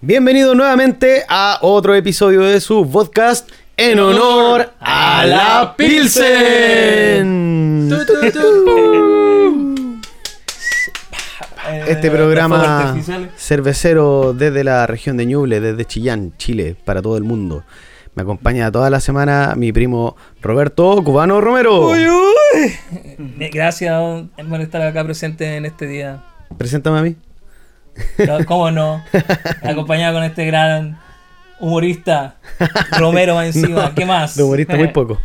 Bienvenido nuevamente a otro episodio de su podcast en honor a la Pilsen. Este programa cervecero desde la región de Ñuble, desde Chillán, Chile, para todo el mundo. Me acompaña toda la semana mi primo Roberto Cubano Romero. Gracias por estar acá presente en este día. Preséntame a mí. ¿Cómo no? Acompañado con este gran humorista Romero encima. ¿Qué más? De humorista muy poco.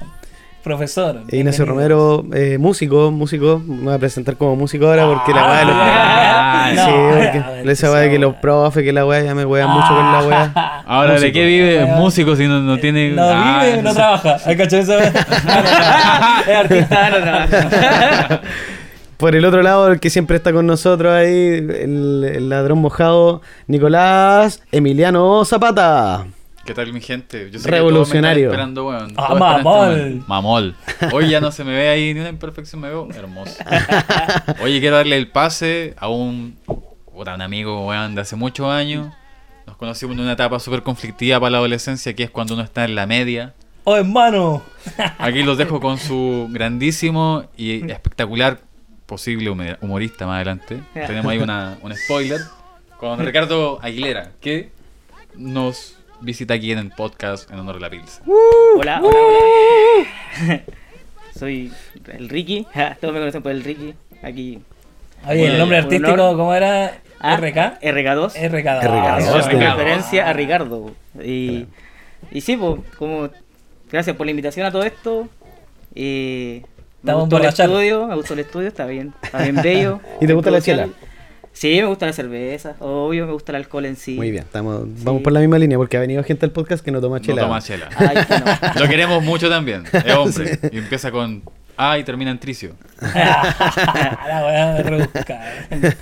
Profesor. Ignacio. Romero, eh, músico, músico. Me voy a presentar como músico ahora porque la weá de los- Ah, Sí, no, porque esa weá de que los profes, que la weá ya me wean mucho con la weá. Ahora, ¿de qué vive? Músico si no, no tiene. No Ah, vive, no sé. trabaja. ¿Hay cachado eso? es artista, no trabaja. Por el otro lado, el que siempre está con nosotros ahí, el, el ladrón mojado, Nicolás Emiliano Zapata. ¿Qué tal, mi gente? Yo sé que Revolucionario. todos me están esperando, weón. Ah, este mamol. Mamol. Hoy ya no se me ve ahí ni una imperfección, me veo hermoso. Oye, quiero darle el pase a un, un amigo, weón, de hace muchos años. Nos conocimos en una etapa súper conflictiva para la adolescencia, que es cuando uno está en la media. Oh, hermano. Aquí los dejo con su grandísimo y espectacular posible humorista más adelante. Tenemos ahí una, un spoiler con Ricardo Aguilera, que nos visita aquí en el podcast en honor a la Pilsen. Hola, hola, hola. Soy el Ricky. Todos me conocen por el Ricky. Aquí. Oye, el nombre artístico, honor. ¿cómo era? Ah, RK. RK2. RK. RK2, En sí. referencia a Ricardo. Y, y sí, pues, como. Gracias por la invitación a todo esto. Y. Me Estamos gustó el estudio, me gustó el estudio, está bien, está bien bello. ¿Y te gusta la chela? Sí, me gusta la cerveza, obvio, me gusta el alcohol en sí. Muy bien, estamos, vamos por la misma línea porque ha venido gente al podcast que no toma chela. No toma chela. Ay, que no. Lo queremos mucho también. Es hombre. Y empieza con A y termina en tricio. La weá de rebuscar.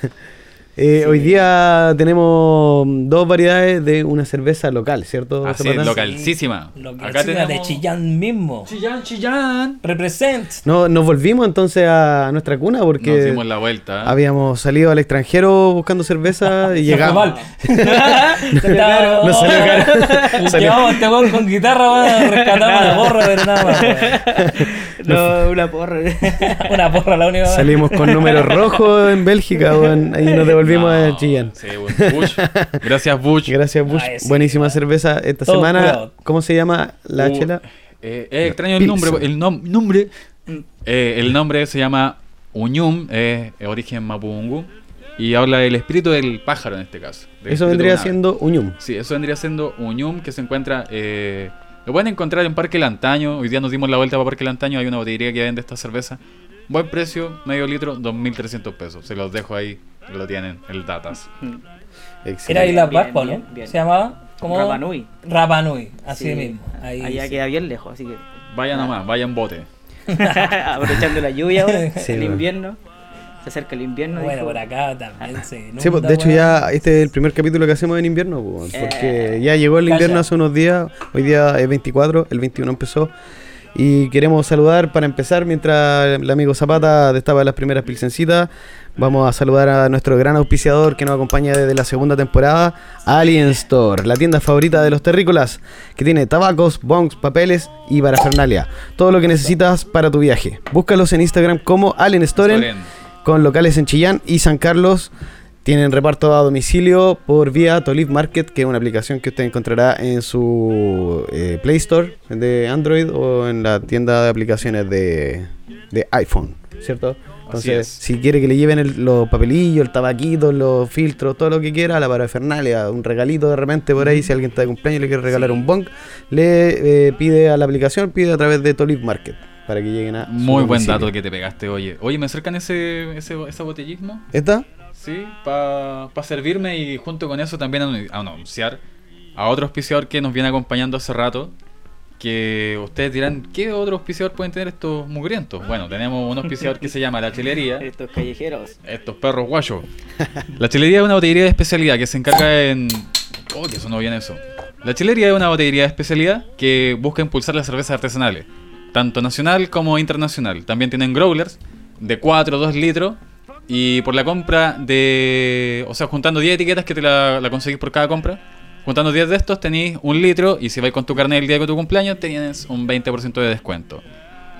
Eh, Hoy día tenemos dos variedades de una cerveza local, ¿cierto? Así, Zapata? localísima. Lo que Acá decía de tenemos... Chillán mismo. Chillán, Chillán. Represent. No, nos volvimos entonces a nuestra cuna porque Nos dimos la vuelta. habíamos salido al extranjero buscando cerveza y llegamos. mal. Estaba- No salió caro. Llevamos este con guitarra, rescatamos la porra, pero nada más. No, una porra. Una porra, la única. Salimos con números rojos en Bélgica, weón, y nos devolvimos No, a Chillán. Sí, bueno, Bush. Gracias, Bush. Gracias, Bush. Ay, sí. Buenísima cerveza esta Todo semana. curado. ¿Cómo se llama la Uh, chela? eh, es extraño el nombre. El nom- nombre. eh, el nombre se llama Uñum, es origen mapudungun. Y habla del espíritu del pájaro en este caso. Eso vendría siendo Uñum. Sí, eso vendría siendo Uñum, que se encuentra. eh, lo pueden encontrar en Parque Lantaño. Hoy día nos dimos la vuelta para Parque Lantaño. Hay una botillería que vende esta cerveza. Buen precio, medio litro, 2.300 pesos. Se los dejo ahí, lo tienen, el Datas. Era Excelente. Isla Bien, Pascua, ¿no? bien, bien. Se llamaba. ¿cómo? Rapa Nui. Rapa Nui, así Sí, mismo. Ahí, Allá sí. queda bien lejos, así que. Vaya nomás, vaya en bote. Aprovechando la lluvia ahora, Sí, el bueno. invierno. Se acerca el invierno. Bueno, dijo. por acá también se inunda, Sí, pues, de hecho ya este es el primer capítulo que hacemos en invierno, pues, porque Eh, ya llegó el invierno hace unos días, hoy día es 24, el 21 empezó, y queremos saludar para empezar, mientras el amigo Zapata destapa las primeras pilsencitas, vamos a saludar a nuestro gran auspiciador que nos acompaña desde la segunda temporada, Alien Store, la tienda favorita de los terrícolas, que tiene tabacos, bongs, papeles y parafernalia, todo lo que necesitas para tu viaje. Búscalos en Instagram como Alien Store Storen. Con locales en Chillán y San Carlos. Tienen reparto a domicilio por vía Tolib Market, que es una aplicación que usted encontrará en su eh, Play Store de Android o en la tienda de aplicaciones de, de iPhone, ¿cierto? Entonces, es. si quiere que le lleven el- los papelillos, el tabaquito, los filtros, todo lo que quiera, la parafernalia, un regalito de repente por ahí, si alguien está de cumpleaños y le quiere regalar un bong, le eh, pide a la aplicación, pide a través de Tolib Market para que lleguen a. su Muy buen domicilio. dato que te pegaste, oye. Oye, ¿me acercan ese, ese, ese botellismo? ¿Esta? Sí, para servirme y junto con eso también anu- anunciar a otro auspiciador que nos viene acompañando hace rato, que ustedes dirán, ¿qué otro auspiciador pueden tener estos mugrientos? Bueno, tenemos un auspiciador que se llama La Chilería. Estos callejeros. Estos perros guayos. La chilería es una botillería de especialidad que se encarga en. Oh, que sonó bien eso. La chilería es una botillería de especialidad que busca impulsar las cervezas artesanales, tanto nacional como internacional. También tienen growlers de 4 o 2 litros. Y por la compra de. O sea, juntando 10 etiquetas que te la, la conseguís por cada compra. Juntando 10 de estos tenéis un litro. Y si vais con tu carnet el día de tu cumpleaños, tienes un 20% de descuento.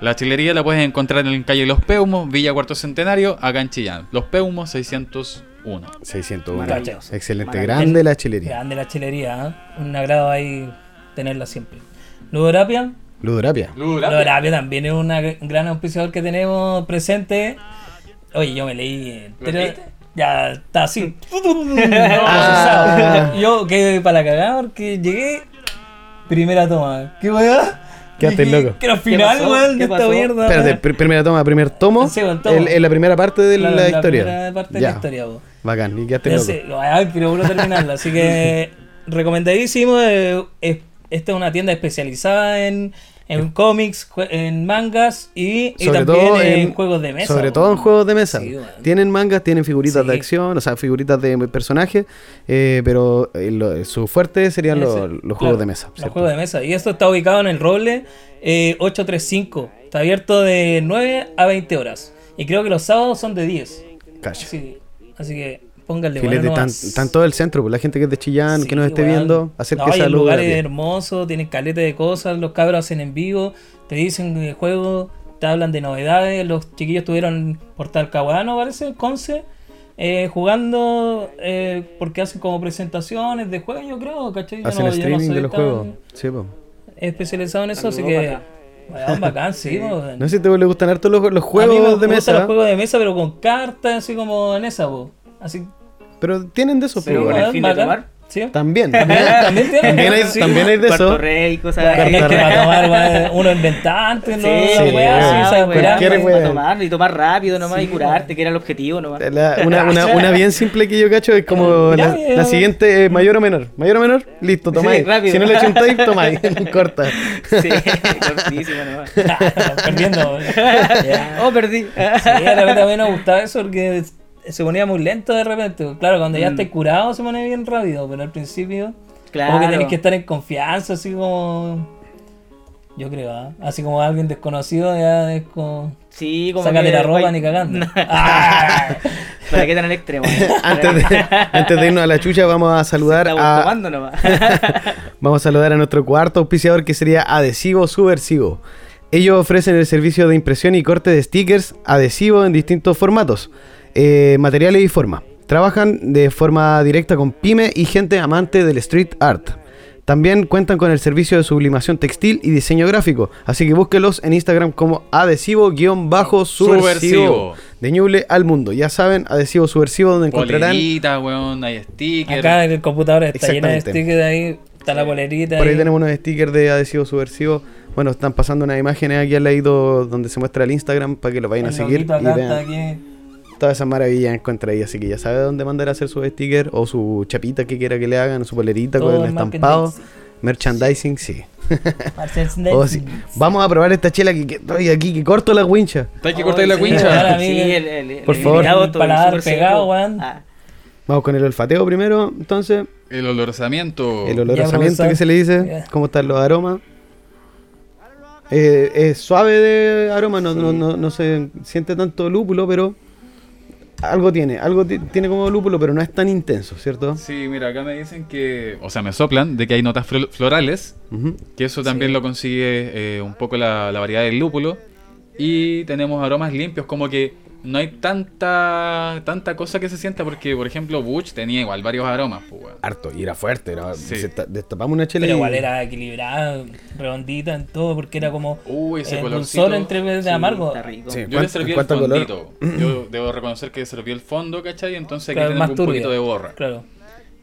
La chilería la puedes encontrar en calle Los Peumos, Villa Cuarto Centenario, acá en Chillán. Los Peumos 601. 601. Maravilloso. Excelente, Maravilloso. grande la chilería. Grande la chilería, ¿eh? un agrado ahí tenerla siempre. Ludorapia, Ludorapia. Ludorapia también es una un gran auspiciador que tenemos presente. Oye, yo me leí entero-? Ya está así. Ah. Yo quedé para la cagada porque llegué. Primera toma. ¿Qué weá? Quedaste loco. Que era el final, weón, de ¿Qué esta mierda. Espérate, pr- primera toma, primer tomo. Sí, bueno, tomo. El- en la primera parte de la, La- la historia. primera parte de ya. la historia, vos. Bacán, y quedaste loco. sé, ay, pero puro terminarla. Así que recomendadísimo. eh, es- esta es una tienda especializada en, en cómics, en mangas y, y también en, en- juegos de mesa. Sobre todo en juegos de mesa. Sí, bueno. Tienen mangas, tienen figuritas de acción, o sea, figuritas de personajes, eh, pero eh, lo- su fuerte serían los, los claro, juegos de mesa. Los ¿cierto? juegos de mesa. Y esto está ubicado en el Roble eh, 835. Está abierto de 9 a 20 horas. Y creo que los sábados son de 10. Cacha. Así, así que pónganle Filete, bueno tan, tan todo el centro, pues la gente que es de Chillán, que nos Sí, esté weón. viendo, No, acérquese y a lugar es hermoso, tienen caleta de cosas, los cabros hacen en vivo, te dicen de juego, te hablan de novedades, los chiquillos estuvieron por Talcahuano, parece, Conce, eh, jugando, eh, porque hacen como presentaciones de juegos, yo creo, ¿cachai? Yo Hacen no- no streaming soy de los juegos. Sí, pues. especializado en eso, así que... weón, bacán, sí, weón. No sé si te le gustan harto los, los A mí me juegos de gustan mesa, los juegos de mesa, pero con cartas, así como en esa, po. Así, pero tienen de esos, Pero pues, con el fin de tomar. Sí. También. También tienen. También hay, Sí. también hay de eso. rey, cosas Weón, así. es que para tomar, weón, uno inventante, ¿no? Sí, curar, Cualquier para tomar y tomar rápido nomás Sí, y curarte, que era el objetivo nomás. La- una, una, una bien simple que yo cacho es como la, la siguiente, eh, mayor o menor. Mayor o menor, listo, tomáis. si no le chuntáis, tomáis. Corta. Sí, cortísimo nomás. Perdiendo. Oh, perdí. Sí, a mí no me gustaba eso porque se ponía muy lento de repente. Claro, cuando ya Mm. estés curado se pone bien rápido, pero al principio Claro. como que tenés que estar en confianza, así como... Yo creo, ¿ah? así como alguien desconocido ya es como... Sí, como Sácate que- la ropa guay. ni cagando. Ah. ¿Para qué tan al extremo? Antes de, antes de irnos a la chucha, vamos a saludar Estamos a, tomando nomás. Vamos a saludar a nuestro cuarto auspiciador que sería Adhesivo Subversivo. Ellos ofrecen el servicio de impresión y corte de stickers adhesivo en distintos formatos, eh, materiales y forma. Trabajan de forma directa con pyme y gente amante del street art. También cuentan con el servicio de sublimación textil y diseño gráfico, así que búsquelos en Instagram como adhesivo-subversivo Subversivo. de Ñuble al mundo. Ya saben, adhesivo subversivo donde encontrarán Polerita, weón, hay stickers. Acá en el computador está llena de stickers ahí, está la polerita. Por ahí ahí. tenemos unos stickers de adhesivo subversivo. Bueno, están pasando unas imágenes aquí al lado donde se muestra el Instagram para que lo vayan a seguir y vean está aquí. Todas esas maravillas encuentra ahí. Así que ya sabe dónde mandar a hacer su sticker o su chapita que quiera que le hagan, su polerita Todo con el estampado. Merchandising, sí. Merchandising. Oh, sí. Vamos a probar esta chela que, que estoy aquí, que corto la wincha. Hay que cortar la wincha. Ahora, Sí, amigo. el, el, el Por favor. paladar pegado. Ah, Vamos con el olfateo primero, entonces. El olorosamiento. El Ya, olorosamiento profesor. que se le dice. ¿Cómo están los aromas? Eh, es suave de aroma, no, no, no, no se siente tanto lúpulo, pero algo tiene. Algo ti- tiene como lúpulo, pero no es tan intenso, ¿cierto? Sí, mira, acá me dicen que, o sea, me soplan de que hay notas flo- florales, que eso también Sí. lo consigue eh, un poco la, la variedad del lúpulo. Y tenemos aromas limpios, como que no hay tanta tanta cosa que se sienta, porque, por ejemplo, Butch tenía igual varios aromas, pues, weón. Harto, y era fuerte. Era, Sí. destapamos una chela Pero y- igual era equilibrada, redondita en todo, porque era como Uy, ese el colorcito. dulzor entre de sí, amargo. está rico. Sí. Yo le ¿Cuánto- serví el color? fondito. Yo debo reconocer que serví el fondo, ¿cachai? Entonces aquí Claro, tenemos más un turbia. poquito de borra. Claro.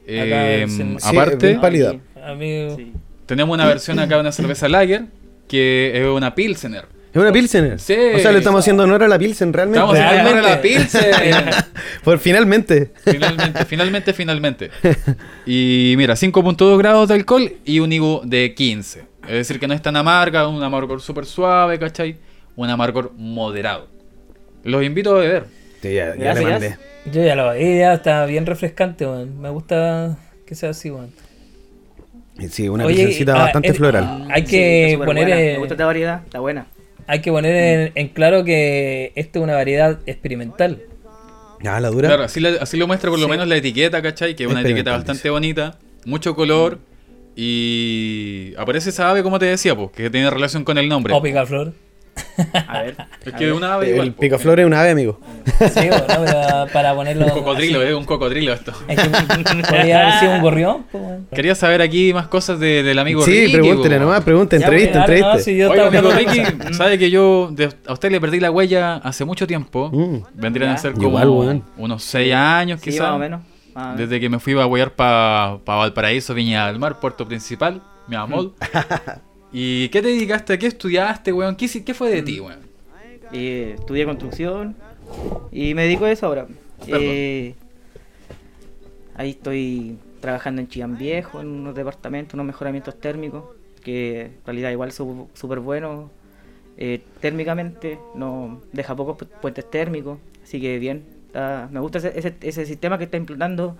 Eh, aparte, pálida. Amigo. Sí. tenemos una versión acá de una cerveza lager que es una Pilsener. Es una Pilsener. Sí. O sea, le estamos haciendo honor a la Pilsen, realmente. Estamos haciendo honor a la Pilsen. Por finalmente. Finalmente, finalmente, finalmente. Y mira, 5.2 grados de alcohol y un IBU de 15. Es decir, que no es tan amarga, un amargor súper suave, ¿cachai? Un amargor moderado. Los invito a beber. Sí, ya, ya le mandé. Yo ya lo vi, ya está bien refrescante, weón. Me gusta que sea así, weón. Sí, una Oye, pilsencita ah, bastante eh, floral. Hay Sí, que poner, buena. eh, Me gusta esta variedad, está buena. Hay que poner en, en claro que esto es una variedad experimental. Ah, la dura. Claro, así, la- así lo muestra por lo Sí. menos la etiqueta, ¿cachai? Que es una etiqueta bastante bonita, mucho color y aparece esa ave, como te decía, pues, que tiene relación con el nombre. O picaflor. A ver. Es que es una ave igual. El po. picaflor es un ave, amigo. Sí, bueno, pero para ponerlo. Un cocodrilo, así. es un cocodrilo esto. Es que podría haber sido un gorrión. Quería saber aquí más cosas de- del amigo Sí, Ricky. pregúntele po. nomás, pregunte, Ya, entrevista, pues, entrevista. no, si estaba amigo Ricky, sabe que yo de- a usted le perdí la huella hace mucho tiempo. Mm. Vendrían a Ya. ser como Igual, unos 6 años Sí, quizás. más o menos. más o menos. Desde que me fui a huear para Valparaíso, Viña del Mar, puerto principal, mi amor. ¿Y qué te dedicaste? ¿A qué estudiaste, weón? ¿Qué, fue de ti, weón? Eh, estudié construcción y me dedico a eso ahora. Eh, ahí estoy trabajando en Chillán Viejo, en unos departamentos, unos mejoramientos térmicos, que en realidad igual son súper buenos eh, térmicamente, no deja pocos pu- puentes térmicos, así que bien. está- me gusta ese, ese, ese sistema que está implantando.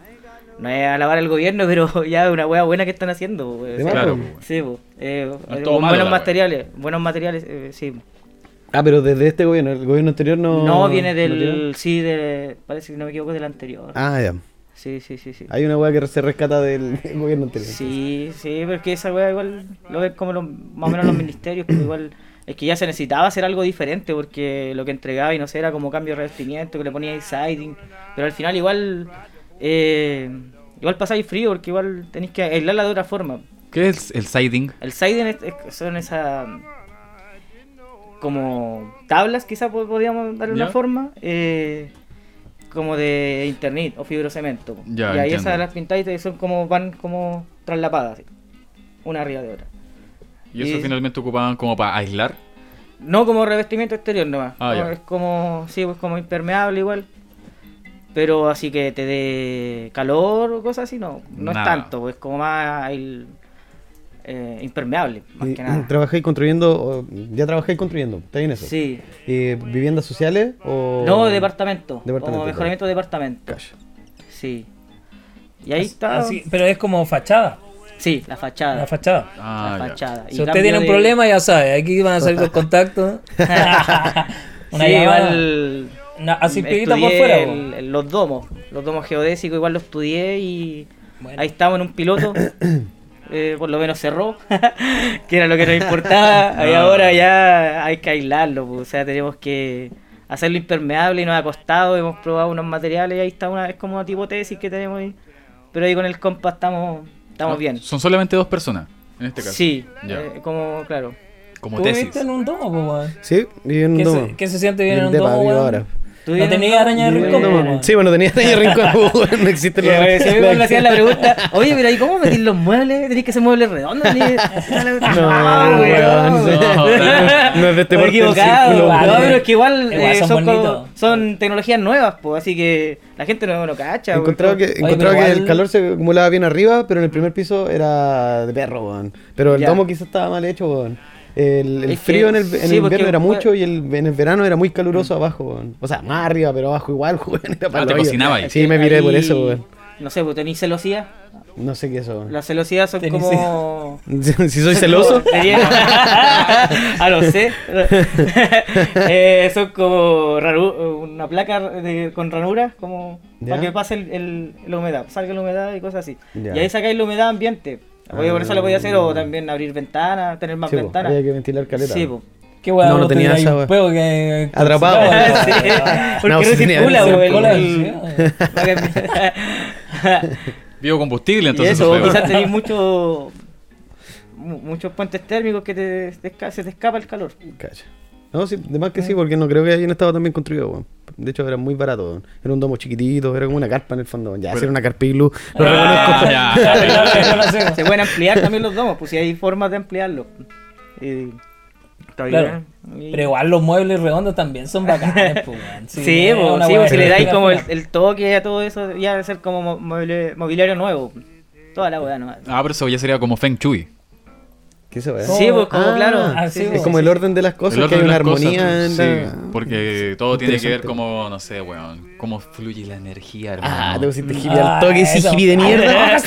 No es alabar al gobierno, pero ya es una hueá buena que están haciendo. pues. Claro. Sí, pues, eh, No eh, buenos materiales, buenos materiales, eh, sí. Ah, pero desde este gobierno, el gobierno anterior no. No, viene del. sí, de, parece que no me equivoco, del anterior. Ah, ya. Sí, sí, sí, sí. Hay una weá que se rescata del gobierno anterior. Sí, sí, porque esa weá igual lo ven como los- más o menos los ministerios, pero igual es que ya se necesitaba hacer algo diferente porque lo que entregaba y no sé, era como cambio de revestimiento, que le ponía siding, pero al final igual eh, igual pasáis frío porque igual tenéis que aislarla de otra forma. ¿Qué es el siding? El siding es- es- son esas como tablas, quizás podríamos darle Ya. una forma, eh, como de internet o fibrocemento. Ya, y ahí entiendo. esas las pintáis y son como van como traslapadas, una arriba de otra. Y eso Y- finalmente ocupaban como para aislar. No como revestimiento exterior nomás. Ah, es como, sí, pues como impermeable igual. Pero así que te dé calor o cosas así, no. No Nada. es tanto, pues como más el, eh, impermeable, más Y- que nada. ¿Trabajáis construyendo? o- ¿Ya trabajáis construyendo? ¿Está bien eso? Sí. Eh, ¿Viviendas sociales o...? No, departamento. Departamento, Como mejoramiento de departamento. Cacha. Sí. Y ahí está. Así- pero es como fachada. Sí, la fachada. La fachada. Ah, la ya. fachada. Y Si usted tiene un de- problema, ya sabe. Aquí van a salir los contactos. Una sí, llamada. igual. Así peguita por estudié fuera. po. el- el- los domos. Los domos geodésicos igual los estudié y Bueno. ahí estamos en un piloto. eh, por lo menos cerró, que era lo que nos importaba. Y Ah. ahora ya hay que aislarlo, pues, o sea, tenemos que hacerlo impermeable y nos ha costado. Hemos probado unos materiales y ahí está una, es como una tipo tesis que tenemos ahí. Pero ahí con el compa estamos, estamos bien. Son solamente dos personas, en este caso. Sí, eh, como, claro. Como ¿Tú tesis. viviste en un domo, po? Sí, viví en un ¿Qué, domo. se, qué se siente bien en un domo, ahora. ¿Tú No tenía araña de rincón, weón. Sí, bueno, tenía araña de rincón, weón, no existe Que, eh, si a mí me hacían la pregunta, oye, pero ¿y cómo metís los muebles? ¿Tenéis que hacer muebles redondos? ¿Tenéis- No, weón. no, no es de este parte. No, pero es que igual, Igual eh, son tecnologías nuevas, pues, así que la gente no lo cacha. Weón. que, el calor se acumulaba bien arriba, pero en el primer piso era de perro, weón. Pero el Ya. domo quizás estaba mal hecho, weón. El, el Es que- frío en el, en sí, el porque invierno era mucho y el, en el verano era muy caluroso abajo, weón. O sea, más arriba, pero abajo igual. Era para Ah, te cocinaba ahí. Sí, me miré por eso, weón. No sé, pues tenéis celosía. No sé qué es eso, weón. Las celosías son como. si soy celoso. Ah, no sé. Eh, son como raru- una placa de- con ranuras, como Ya. para que pase el, el- la humedad, salga la humedad y cosas así. Ya. Y ahí sacáis la humedad ambiente. Oye, por eso lo podía hacer, o también abrir ventanas, tener más Sí, ventanas. había que ventilar caleta. Sí, po. Qué weón, No, no tenía esa, un weón. que... Atrapado. Sí, porque No, no, circula, el- Biocombustible, Y entonces. eso, eso quizás tenéis mucho, mu- muchos puentes térmicos que te, te se te escapa el calor. Cacha. No, sí, de más que sí, porque no creo que hayan estado tan bien construido, weón. De hecho, era muy barato, weón. Era un domo chiquitito, era como una carpa en el fondo, weón. Ya, Pero- hacer una carpa iglú, lo Ah, reconozco. ya. Se pueden ampliar también los domos, pues si hay formas de ampliarlo. Y Claro. Pero igual los muebles redondos también son bacanes, pues, weón. Sí, una sí, weá po, si le dais como el, el toque a todo eso, ya debe ser como mo- mobili- mobiliario nuevo. Toda la weá nomás. Ah, pero eso ya sería como Feng Shui. ¿Qué se ve? Sí, pues como Ah, claro. ah, sí, sí, sí, Es como el orden de las cosas, El que hay una las cosas, armonía en sí, la... porque todo tiene que ver como, no sé, weón, cómo fluye la energía, hermano. Ah, te pusiste hippie Ah, al toque, sí, eso. hippie de mierda.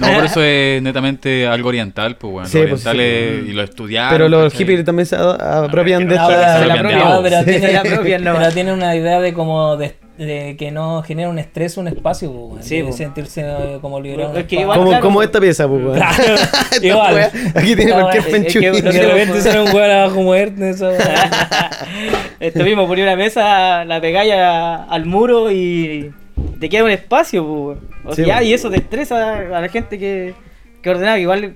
No, por eso es netamente algo oriental, pues, weón. Sí, los pues, sí, orientales pues. y lo estudiaron. Pero los ¿cachai? hippies también se apropian de esta... pero- pero- no, pero pero tiene una idea de como de, de que no genera un estrés un espacio, pues, weón, Sí, de sentirse eh, como liberado. Es. Como, claro, como esta pieza, pues, weón. Claro, Esta igual. wea, Aquí tiene No, cualquier Feng es que- De repente sale un weón abajo muerto, eso. Esto mismo, ponía una mesa, la pegáis a- al muro y te queda un espacio, pues. O Sí, sea, y eso te estresa a la gente que, que ordena, que igual eh,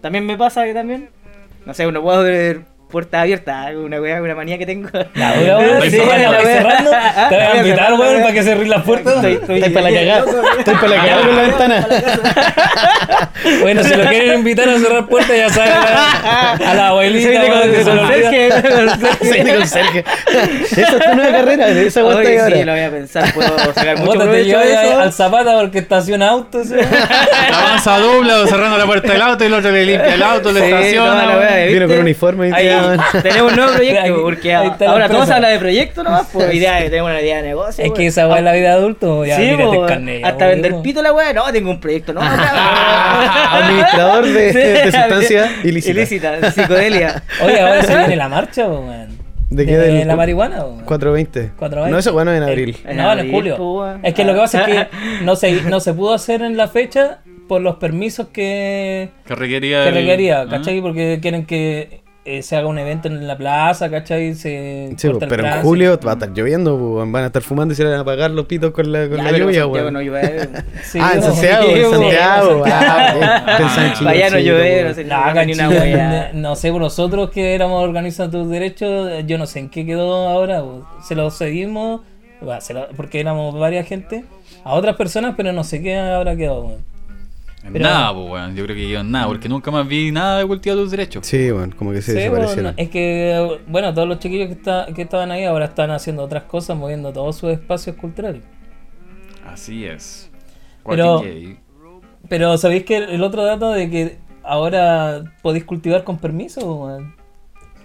también me pasa que también, no sé, no puedo ver puertas abiertas, una weá, una manía que tengo. La wea, weón, sí, cerrando, la estoy wea cerrando. Te voy a invitar, weón, para que cerrís las puertas. Estoy, estoy, Estoy para la cagada. Estoy para la cagada con la ventana. Bueno, si lo quieren invitar a cerrar puertas, ya saben, a la abuelita, se. Sí, de conserje. Esa es tu nueva carrera, esa vuelta Oye, y sí, lo ahora. voy a pensar, puedo sacar mucho provecho de llevas eso. al Zapata porque estaciona autos. dobla o cerrando la puerta del auto y el otro le limpia el auto, estaciona. la wea, ¿viste? Vino con uniforme y Tenemos un nuevo proyecto, porque ahora todo se habla de proyecto nomás, pues idea, tenemos una idea de negocio. Es que esa weá es la vida de adulto. Ya, sí, mírate el carnet. ya, hasta vender pito la weá, no, tengo un proyecto, no, Administrador de, Sí, de sustancias ilícitas. Ilícita, de psicodelia. Oye, ahora se viene la marcha, weón. ¿De qué? Del- la marihuana, weón. 420. 420. No, eso bueno en abril. Eh, En no, en julio. Es que lo que pasa es que no se, no se pudo hacer en la fecha por los permisos que, Que requería. que el- requería, ¿Ah? ¿cachai? Porque quieren que eh, se haga un evento en la plaza, ¿cachai? Se Sí, corta el pero en tránsito. julio va a estar lloviendo, pues, van a estar fumando y se van a apagar los pitos con la, con Ya, la lluvia, weón. no llueve. Sí, ah, en no. Santiago, en. Santiago. Ah, en Vaya no sí, llueve, no. No, en Ni una wea. no sé, nosotros que éramos organizando tus derechos, yo no sé en qué quedó ahora. po. Se lo cedimos, bueno, se lo- porque éramos varias gente, a otras personas, pero no sé qué habrá quedado. weón. En Pero- nada, pues, weón. Yo creo que yo en nada, porque nunca más vi nada de cultivo de tus derechos. Sí, bueno, como que se Sí, desaparecieron. bueno, es que, bueno, todos los chiquillos que, está, que estaban ahí ahora están haciendo otras cosas, moviendo todos sus espacios culturales. Así es. Pero-. Pero ¿sabéis que el otro dato de que ahora podéis cultivar con permiso? weón?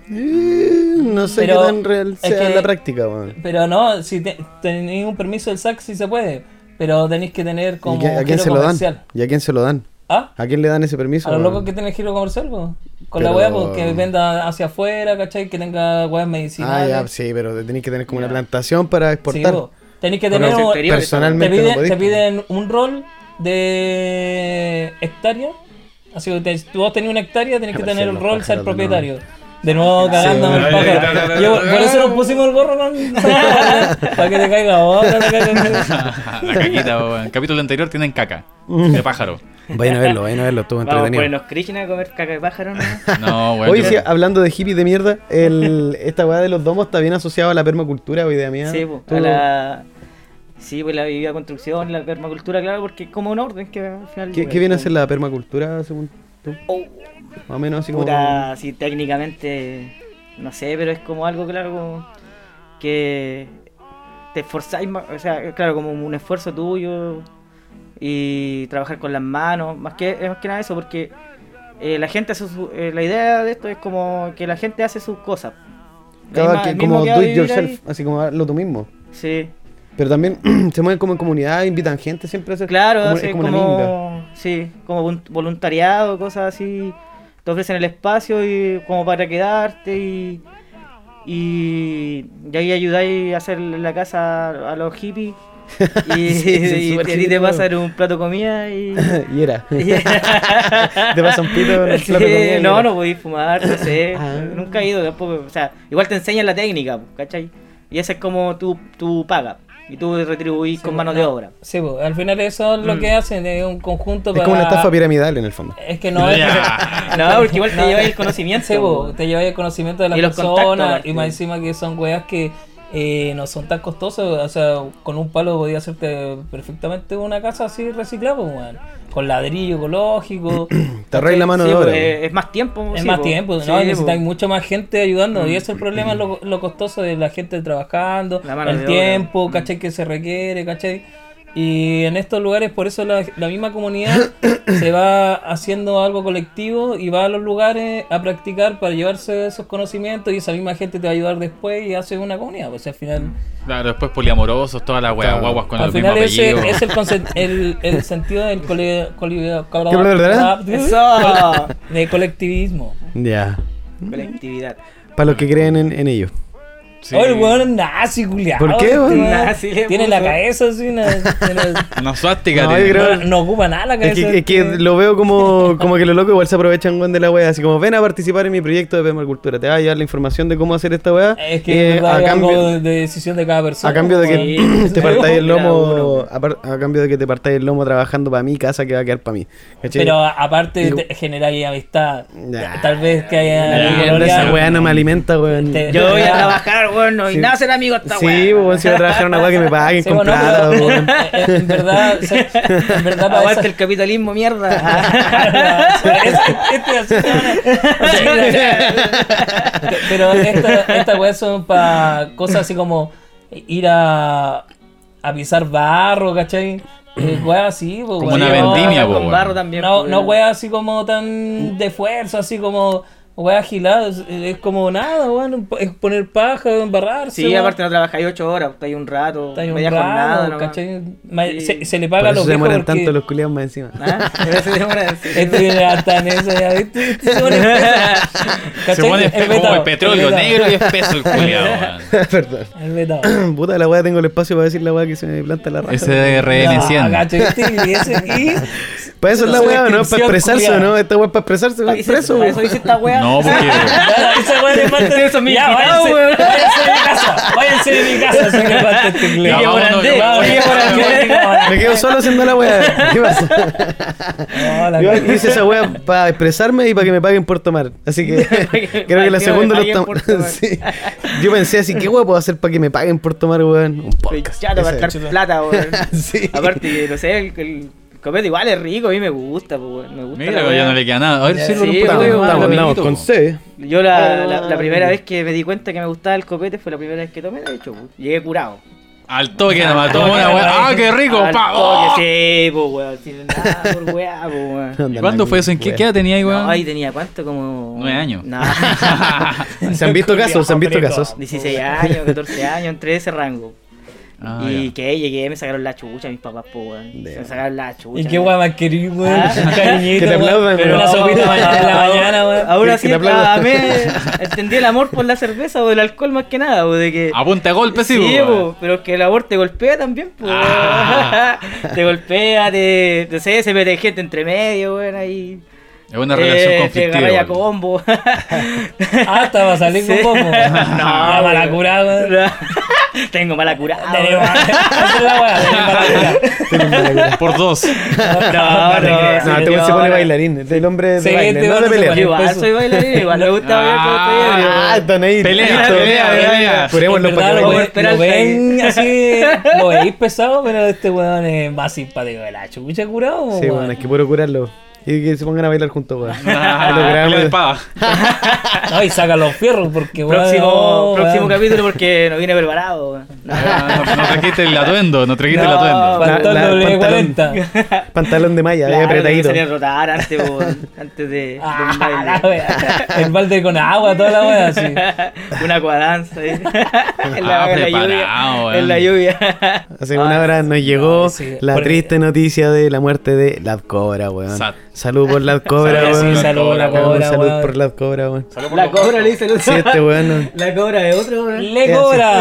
Eh, no sé Pero qué tan real es sea que- en la práctica, weón. Pero no, si te- tenéis un permiso del SAC sí se puede, pero tenéis que tener ¿Y como qué- ¿A quién giro se lo dan? comercial. ¿Y a quién se lo dan? ¿Ah? ¿A quién le dan ese permiso? A los locos que tienen giro comercial, po. Con la weá, pues, que venda hacia afuera, ¿cachai? Que tenga weas Ah, medicinales. ya, sí, pero tenéis que tener como una plantación para Sí, exportar. po. Tenéis que tener un- te, personalmente no te piden un rol de hectárea. Así que te- si vos tenés una hectárea, tenés que Ah, tener sí, el los rol, ser propietario. De nuevo cagándome Sí, el bueno. pájaro. Yo, por eso nos pusimos el gorro con para que te caiga ahora te caiga. la caquita, weón. El capítulo anterior tienen caca. Mm. De pájaro. Vayan a verlo, vayan a verlo, estuvo Vamos a entretenido. ponernos Krishna a comer caca de pájaro, ¿no? No, yo- sí, hablando de hippie de mierda, el, esta weá de los domos está bien asociada a la permacultura o idea mía. Sí, pues, Tú- a la... Sí, pues la vivida construcción, la permacultura, claro, porque es como un orden que al final... ¿Qué, qué viene a ser la permacultura según tú? Oh, Más o menos así como... puta, sí, técnicamente, no sé, pero es como algo, claro, como que te esforzáis más, o sea, claro, como un esfuerzo tuyo y trabajar con las manos, más que, más que nada eso, porque eh, la gente hace su- eh, la idea de esto es como que la gente hace sus cosas. La Cada misma- que- como que do it yourself, ahí, así como hazlo tú mismo. Sí, Pero también se mueven como en comunidad, invitan gente siempre a hacer claro, como, hace es como, como sí, como volun- voluntariado, cosas así. Te ofrecen el espacio y como para quedarte y, y, y ahí ayudáis a hacer la casa a los hippies. Y, Sí, sí, y a ti te pasan un plato de comida y... y era. y- Te pasa un pito con el plato de comida y no, era. no podéis fumar, no sé. Ah. Nunca he ido tampoco. O sea, igual te enseñan la técnica, ¿cachai? Y esa es como tu, tu paga. Y tú retribuís Sí, con pues, mano no. de obra. Sí, pues, al final eso es lo Mm. que hacen, es un conjunto Es para... como una estafa piramidal en el fondo. Es que no es... No, porque igual te lleváis el conocimiento. Sí, po, te lleváis el conocimiento de la Y los contactos, persona aparte. y más encima que son weas que eh, no son tan costosos. O sea, con un palo podía hacerte perfectamente una casa así reciclada, pues. Con ladrillo ecológico. Te arregla la mano Sí, de pues, obra. es, es más tiempo. Es sí, más pues. tiempo, Sí, ¿no? pues. Necesitan mucha más gente ayudando. Y ese es el problema, lo, lo costoso de la gente trabajando, La el tiempo, ¿cachai? Que se requiere, ¿cachai? Y en estos lugares, por eso la, la misma comunidad se va haciendo algo colectivo y va a los lugares a practicar para llevarse esos conocimientos y esa misma gente te va a ayudar después y hace una comunidad. Pues al final, Claro, después poliamorosos, todas las Claro. guaguas con al el mismo final ese apellido. es el, conce- el, el sentido del cole-? Eso. de colectivismo. Ya. Colectividad. Para los que creen en, en ello. Sí. Oh, el weón es nazi, culiado. ¿Por qué, weón? Nazi Tiene la cabeza así, una, una- Una suástica No, creo- no, no ocupa nada la Es cabeza. que, es que lo veo como, como que los locos igual se aprovechan weón, de la wea. Así como ven a participar en mi proyecto de permacultura. Te va a llevar la información de cómo hacer esta wea. Es que eh, a es cambio, de, de decisión de cada persona. a cambio de que Sí. te partáis el lomo. A, par- a cambio de que te partáis el lomo trabajando para mi casa que va a quedar para mí. Pero aparte Digo- generáis amistad. Nah. Tal vez que haya. Esa wea no me alimenta, weón. Te- Yo voy a trabajar, weón, no, y Sí. nada ser amigo esta Sí, weá. weón, si voy a trabajar en una wea que me paguen Sí, con bueno, weón. eh, en verdad, se- en verdad para Aguante esa- el capitalismo, mierda. Pero esta- estas weas son para cosas así como ir a, a pisar barro, ¿cachai? Eh, weas así, pues, Como weón. una No, vendimia, po, con weón. barro también. No, pues, no weas así como tan de fuerza, así como weas agiladas. Es como nada, weón. Es poner paja, embarrarse. Sí, aparte no trabajáis ocho horas, estáis un rato, Está ahí un media rato, jornada. ¿cachai? Sí. Se, se le paga a los se demoran porque... tanto los culiados más encima. ¿Ah? Se demora- Este en eso, ya viste. Se pone espeso. Se pone El como el petróleo el negro y espeso el culiado, weón. Perdón. El vetado. Puta la weá, tengo el espacio para decir la weá que se me planta la raja. SRN100. No, ¿cachai? Y ese aquí... Para eso es la weá, ¿no? Para expresarse, culiada. ¿no? Esta weá es para expresarse, eso, Preso, para eso dice esta weá. No, porque. Esa weá le falta... Eso es mi Ya, váyanse, weón. váyanse de mi casa. Váyanse de mi casa. Así que Ya, inglés. ya, vámonos. Me quedo solo haciendo la weá. ¿Qué pasa? No, la Yo hice esa weá para expresarme y para que me paguen por tomar. Así que creo que la segunda lo estamos. Yo pensé así, ¿qué weá puedo hacer para que me paguen por tomar, weón? Un podcast. chato para Ese. gastar plata, weón. Sí. Aparte, que, no sé, el, el copete igual es rico, a mí me gusta, pues, weón. Me gusta Mira, la ya no le queda nada. A ver, sí, un Estamos, amiguito, andamos con po. C. Yo la, la, la Ah, primera vez que me di cuenta que me gustaba el copete fue la primera vez que tomé, de hecho, llegué curado. Al toque nada más. Toma una weá. ¡Ah, qué rico! Al pa! toque, ¡Oh! sí, weón. Sin nada por weá, weón. ¿Y cuándo fue eso? ¿En qué, qué edad tenía ahí, weón? No, ahí tenía cuánto, como. Nueve años. No. Se han visto casos, se han visto casos. 16 años, 14 años, entre ese rango. Ah, y ya. que llegué, me sacaron la chucha mis papás, pues, weón. Me sacaron la chucha. ¿Y qué guay más querido, weón? Ah. Un cariñito, Que te weón. aplaudan, Pero weón. una sopita mañana en la mañana, weón. Aún Que- así, que te aplaudan. a mí entendí el amor por la cerveza o el alcohol más que nada, o de que. A punta de golpe, sí, Sí, weón. po, pero es que el amor te golpea también, pues. Ah. te golpea, te, no sé, se mete gente entre medio, weón, ahí. Es una relación Eh, conflictiva. Te agarráis a combo. Ah, hasta va a salir Sí. con poco. No, No, mala curada, weón. Tengo mala curada. Weá, tenemos mala curada. Por dos. No, No, no, no, No, este se pone bailarín. Este es el hombre de Sí, baile, no de pelea. Igual peso. soy bailarín, igual me gusta bailar como estoy Ah, están ahí. Pelea, pelea, pelea. Jurémoslo En para que lo, ven así, lo veis pesado, pero este weón es más simpático de la chucha curado. Sí, weón. bueno, es que puro curarlo. Y que se pongan a bailar juntos, weón. Ah. No, y saca los fierros porque weón. Próximo, no, próximo weón. capítulo porque no viene preparado. weón. Ah, No, no trajiste el atuendo, no trajiste el No, atuendo. Pantalón La- la- W40. Pantalón de malla, bien Claro, apretadito. Sería rotar antes, weón, antes de, de un Ah, baile. la wea. El balde con agua, toda la wea así. Una cuadanza en Ah, la, en la preparado, lluvia. weón. En la lluvia. Hace una hora nos llegó no, sí, la triste noticia de la muerte de Lad Cobra, weón. Sad. Salud por Lad Cobra, Sí, weón. sí, salud, la Weón, cobra, Salud por Lad Cobra, weón. La cobra le dice el otro. Sí, este weón. La cobra de otro, weón. Le cobra.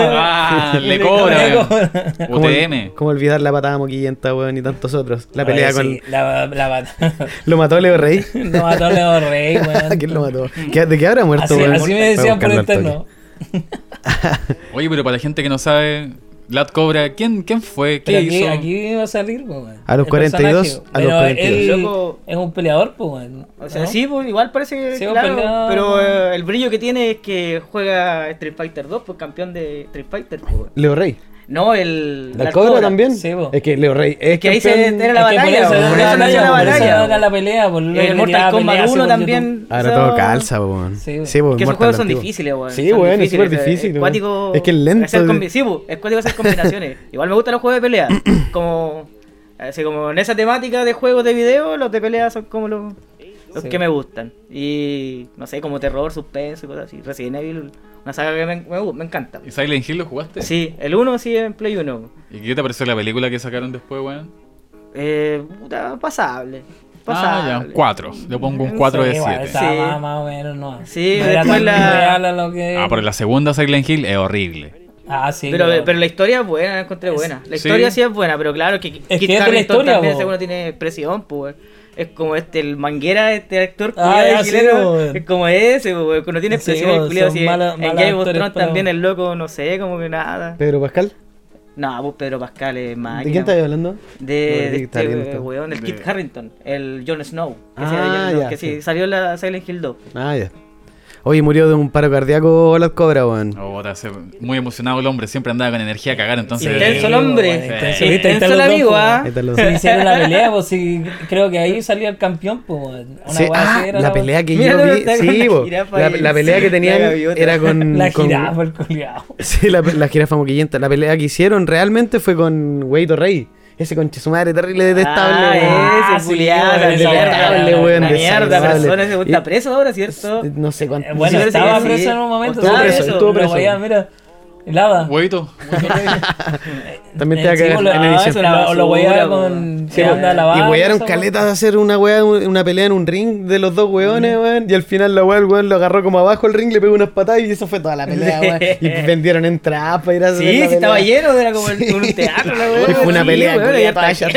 Ah, le Le cobra. cobra. ¿Cómo, UTM. cómo olvidar la patada moquillenta, weón, y tantos otros? La pelea Oye, con. sí, La, la ¿Lo mató Leo Rey? No mató a Leo Rey, weón. ¿Quién lo mató? ¿Qué- ¿De qué habrá muerto, Así, weón? así me decían por toque. interno. Oye, pero para la gente que no sabe, Lad Cobra, ¿quién, quién fue? ¿Qué aquí, hizo? aquí va a salir, pues, weón. A los El 42, personaje, a los pero 42. Él Loco. es un peleador, pues, weón. O sea, ¿no? sí, pues igual parece Sí, claro, pelea- pero eh, el brillo que tiene es que juega Street Fighter 2, pues campeón de Street Fighter. pues. Leo Rey. No, el. ¿La la cobra también? Sí, po. es que Leo Rey es que ahí se era la Es que por batalla, eso era la batalla, batalla. era la pelea, por El Mortal Kombat peleas 1 por también. Ahora todo calza, weón. Sí, weón, Que esos juegos son difíciles, weón. Sí, weón, es súper difícil, Es que es lento Sí, bu, es cuático hacer combinaciones. Igual me gustan los juegos de pelea. como, así como en esa temática de juegos de video, los de pelea son como los, los Sí. que me gustan. Y no sé, como terror, suspenso y cosas así. Resident Evil, una saga que me, me, me encanta. ¿Y Silent Hill lo jugaste? Sí, el 1 sí en Play 1. ¿Y qué te pareció la película que sacaron después, weón? Eh, puta, pasable. Ah, Pasable. ya, un 4. Le pongo un 4 de Sí, igual, 7. estaba Sí. más, más o menos, no. Sí, no era después la- real a lo que. Ah, pero la segunda Silent Hill es horrible. Ah, sí. Pero, pero la historia es buena, la encontré buena. La Sí. historia sí es buena, pero claro que Es Kit que es de la historia, también tiene expresión, pues. Es como este, el manguera, este actor Ah, ya, sí, chileno, es como ese, pues, cuando tiene Sí, expresión weón, el malas- en Game of Thrones también el loco, no sé, como que nada. Pedro Pascal. No, pues Pedro Pascal es máquina. ¿De quién estás hablando? De, No, de sí, está este weón, el De- Kit Harrington, el Jon Snow. Que, Ah, sea Jon Snow, ya, que sí, sí. salió en la Silent Hill 2. Ah, ya. Oye, murió de un paro cardíaco la cobra, weón. Oh, se- muy emocionado el hombre, siempre andaba con energía a cagar, entonces... Intenso el hombre. intenso. Intenso el dos, amigo. ¿ah? Dos. hicieron la pelea, pues sí, creo que ahí salía el campeón, pues. Sí, ah, la pelea que Mira, yo vi, sí, la jirafa la, la pelea sí, que tenían era con... La con- jirafa, el culiao. Sí, la, la jirafa moquillenta. La pelea que hicieron realmente fue con Weito Rey. Ese conche su madre terrible detestable, Ah. Ah, ese weón, esa mierda, weá, weón, mierda, persona ese está preso ahora, ¿cierto? No sé cuánto. Eh, Bueno, estaba preso sí. en un momento. Estuvo ¿sabes? preso, Eso, estuvo preso. Lava. Huevito. También eh, te va a caer pues, en ah, edición. O lo huearon con. Sí, anda y huearon caletas de hacer una hueá, una pelea en un ring de los dos hueones, weón. Y al final la hueá, el hueón lo agarró como abajo el ring, le pegó unas patadas y eso fue toda la pelea, weón. Y vendieron entradas para ir a hacer. Sí, sí, estaba lleno, era como un teatro, la weón. fue una pelea, weón. Y hasta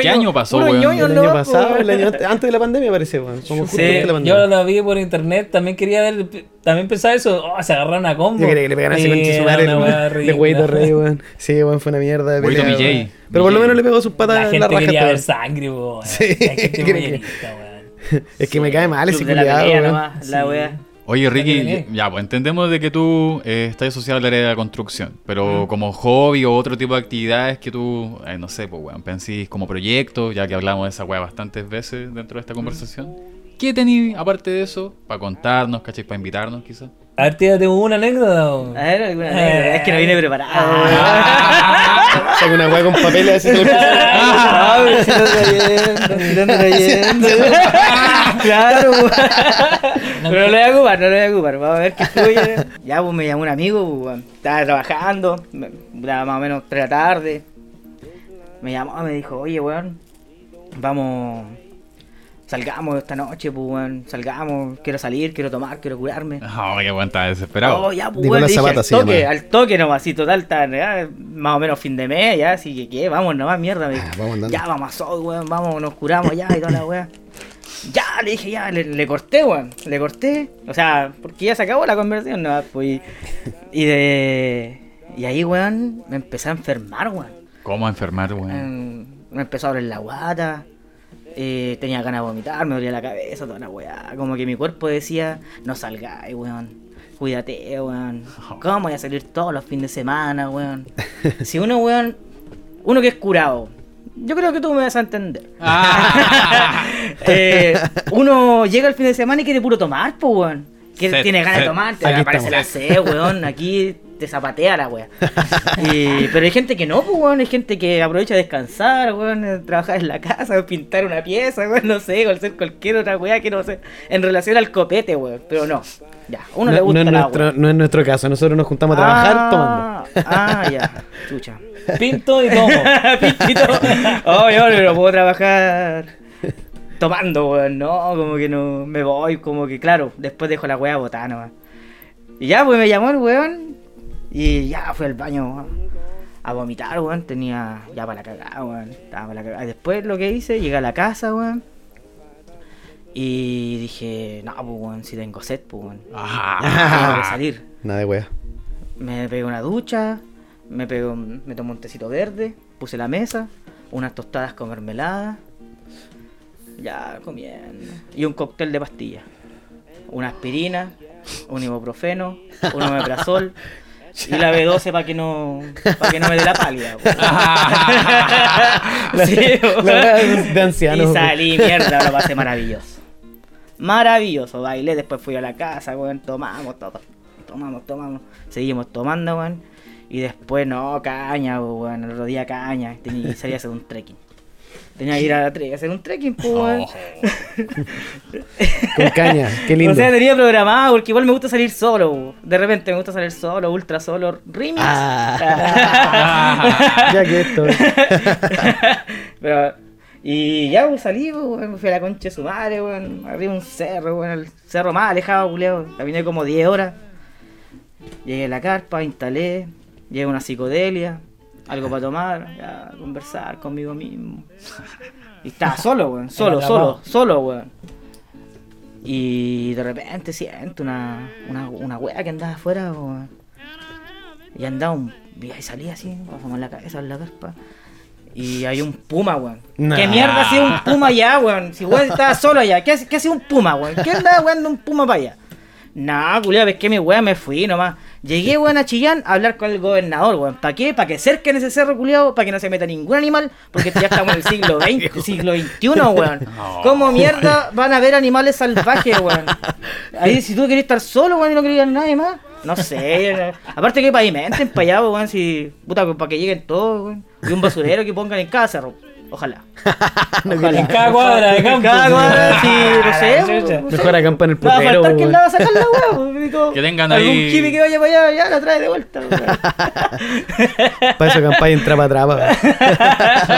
¿Qué año pasó, weón? El año pasado, antes de la pandemia parece, weón. Como justo la pandemia. Yo la vi por internet, también quería ver, también pensaba eso. Oh, se agarraron a combo. Yo quería que le pegaran 55 el, de Hueito Rey, weón. Sí, weón, fue una mierda de pelea, Pero por lo menos le pegó sus patas la gente en la raja. Quería ver sangre, weón. Sí. Es que me cae mal ese culiado, Oye, Ricky, ya, pues entendemos de que tú eh, estás asociado al área de la construcción, pero como hobby o otro tipo de actividades que tú, eh, no sé, pues, weón, pensís como proyecto, ya que hablamos de esa weá bastantes veces dentro de esta conversación. ¿Qué tenéis aparte de eso para contarnos, cachai, para invitarnos quizás? A ver, tírate una anécdota. weón. A ver, alguna anécdota. Es que no vine preparado. Ah. Saca una weá con papeles así. le pasa. Ah, me estoy trayendo, estoy trayendo. Claro, weón. Pero no lo voy a ocupar, no lo voy a ocupar. Vamos a ver qué fluye. Ya, pues me llamó un amigo, pues, weón. estaba trabajando, era más o menos 3 de la tarde. Me llamó, me dijo, oye, weón, vamos, salgamos esta noche, pues, weón, salgamos, quiero salir, quiero tomar, quiero curarme. Oh, qué weón, estaba desesperado. Oh, ya, pues, weón, dije, Zapata al toque, al toque nomás, así, total, tan, ya, más o menos fin de mes, ya, así que, ¿qué? Vamos nomás, mierda, me. Ah, vamos ya, vamos a Sol, weón, vamos, nos curamos ya y toda la weá. Ya, le dije, ya, le, le corté, weón, le corté, o sea, porque ya se acabó la conversión, no, pues, y, y de, y ahí, weón, me empecé a enfermar, weón. ¿Cómo enfermar, weón? Em, me empezó a doler la guata, eh, tenía ganas de vomitar, me dolía la cabeza, toda la weá. Como que mi cuerpo decía, no salgáis, weón. Cuídate, weón. ¿Cómo voy a salir todos los fines de semana, weón? Si uno, weón, uno que es curado, yo creo que tú me vas a entender. Eh, uno llega el fin de semana y quiere puro tomar, pues, weón. Que tiene ganas de tomar, te aparece la sed, weón. Aquí te zapatea la weá. Y- pero hay gente que no, pues, weón. Hay gente que aprovecha de descansar, weón. eh, Trabajar en la casa, pintar una pieza, weón. No sé, o hacer cualquier otra weá que no sé. En relación al copete, weón. Pero no. Ya, uno No, le gusta no es la nuestro, no es nuestro caso. Nosotros nos juntamos a trabajar Ah, tomando. Ah, ya. Chucha. Pinto y tomo. Pintito. Oh, yo no puedo trabajar tomando, weón. No, como que no me voy, como que claro, después dejo la weá botada nomás. Y ya, pues me llamó el weón. Y ya fui al baño a vomitar, weón. Tenía ya para la cagada, weón. Estaba para la cagada. Después lo que hice, llegué a la casa, weón. Y dije, no, pues weón, si tengo sed, pues weón. Ah. Tengo que salir. Nada de weá. Me pegué una ducha, me pego, me tomé un tecito verde, puse la mesa, unas tostadas con mermelada, ya comiendo. Y un cóctel de pastillas. Una aspirina, un ibuprofeno, un omeprazol y la B12 para que no para que no me dé la pálida. Sí, de anciano. Y salí, mierda, lo pasé maravilloso. Maravilloso, bailé, después fui a la casa, weón, tomamos todo. Tomamos, tomamos. Seguimos tomando, weón. Y después, no, caña, weón, el otro día caña. Tenía que salir a hacer un trekking. Tenía que ir a la tre- a hacer un trekking, pues. Oh. Con caña, qué lindo. O sea, tenía programado, porque igual me gusta salir solo. De repente me gusta salir solo, ultra solo, remix. Ah. ya que esto. Pero, y ya, pues, salí, pues, me fui a la concha de su madre, weón, arriba un cerro, weón, el cerro más alejado, culeo. Caminé como 10 horas. Llegué a la carpa, instalé, llegué a una psicodelia, algo para tomar, ya, conversar conmigo mismo. Y estaba solo, weón, solo, solo, solo, weón. Y de repente siento una, una, una wea que andaba afuera, weón. Y andaba un. Y ahí salía así, asomar la cabeza en la carpa. Y hay un puma, weón. Nah. ¿Qué mierda hacía un puma allá, weón? Si weón estaba solo allá, ¿qué, qué hacía un puma, weón? ¿Qué andaba weón un puma para allá? Nah, culiao, ves que mi weón me fui nomás. Llegué, weón, a Chillán a hablar con el gobernador, weón. ¿Para qué? Para que cerquen ese cerro, culiao, para que no se meta ningún animal, porque ya estamos en el siglo XX, siglo XXI, weón. ¿Cómo mierda van a ver animales salvajes, weón? Ahí, si tú querés estar solo, weón, y no querías nadie más. No sé, aparte que pavimenten para allá, weón, si, puta, para que lleguen todos, weón. Y un basurero que pongan en cerro. Ojalá. Ojalá. En cada cuadra de En campo. cada cuadra, sí, no Ah, sé, la weón. chucha. Mejor acampa en el No va a putero. faltar que weón. la va a sacar la como Que tengan Algún ahí- hippie que vaya para allá, ya la trae de vuelta. Para eso acampáis en trapa trapa.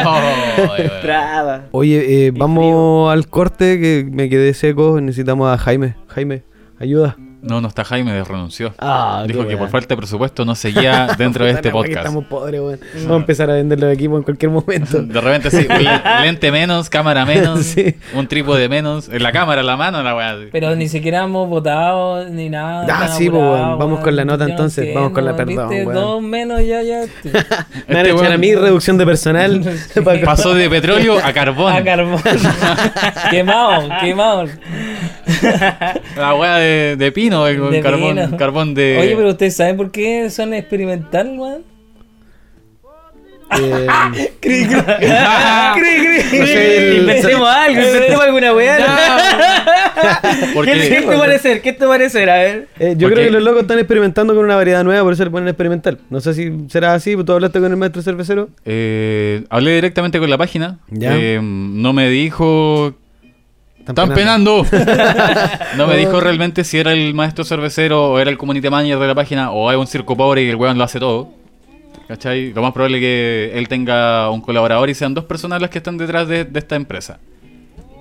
Oh. Traba. Oye, eh, vamos al corte que me quedé seco. Necesitamos a Jaime. Jaime, ayuda. No, no está Jaime, renunció. Ah, Dijo que por falta de presupuesto no seguía dentro de este podcast. Estamos pobres, weón. Vamos a empezar a vender los equipos en cualquier momento. De repente sí, lente menos, cámara menos, Sí. un trípode menos, en la cámara, en la mano, la weá. Pero ni siquiera hemos votado ni nada. Ah, sí, pues, apurado, weón. Vamos con la nota no entonces, vamos con la perdón, ¿viste? weón. Dos menos ya, ya. Me van a Este echar a mí reducción de personal. Pa- Pasó de petróleo a carbón. A carbón. quemado, quemado. La weá de, de pino, el De carbón, pino. carbón de. Oye, pero ustedes saben por qué son experimental, weón. Eh, Cri, cri. sé, el- Inventemos algo, inventemos alguna weá. ¿Qué, ¿Qué te parecer? ¿Qué te parecer? A ver. Eh, yo creo que los locos están experimentando con una variedad nueva, por eso le ponen experimental. No sé si será así, ¿tú hablaste con el maestro cervecero? Eh, hablé directamente con la página. Ya. Eh, no me dijo. Están ¡Están penando! no me dijo realmente si era el maestro cervecero o era el community manager de la página o hay un circo pobre y el weón lo hace todo. ¿Cachai? Lo más probable es que él tenga un colaborador y sean dos personas las que están detrás de, de esta empresa.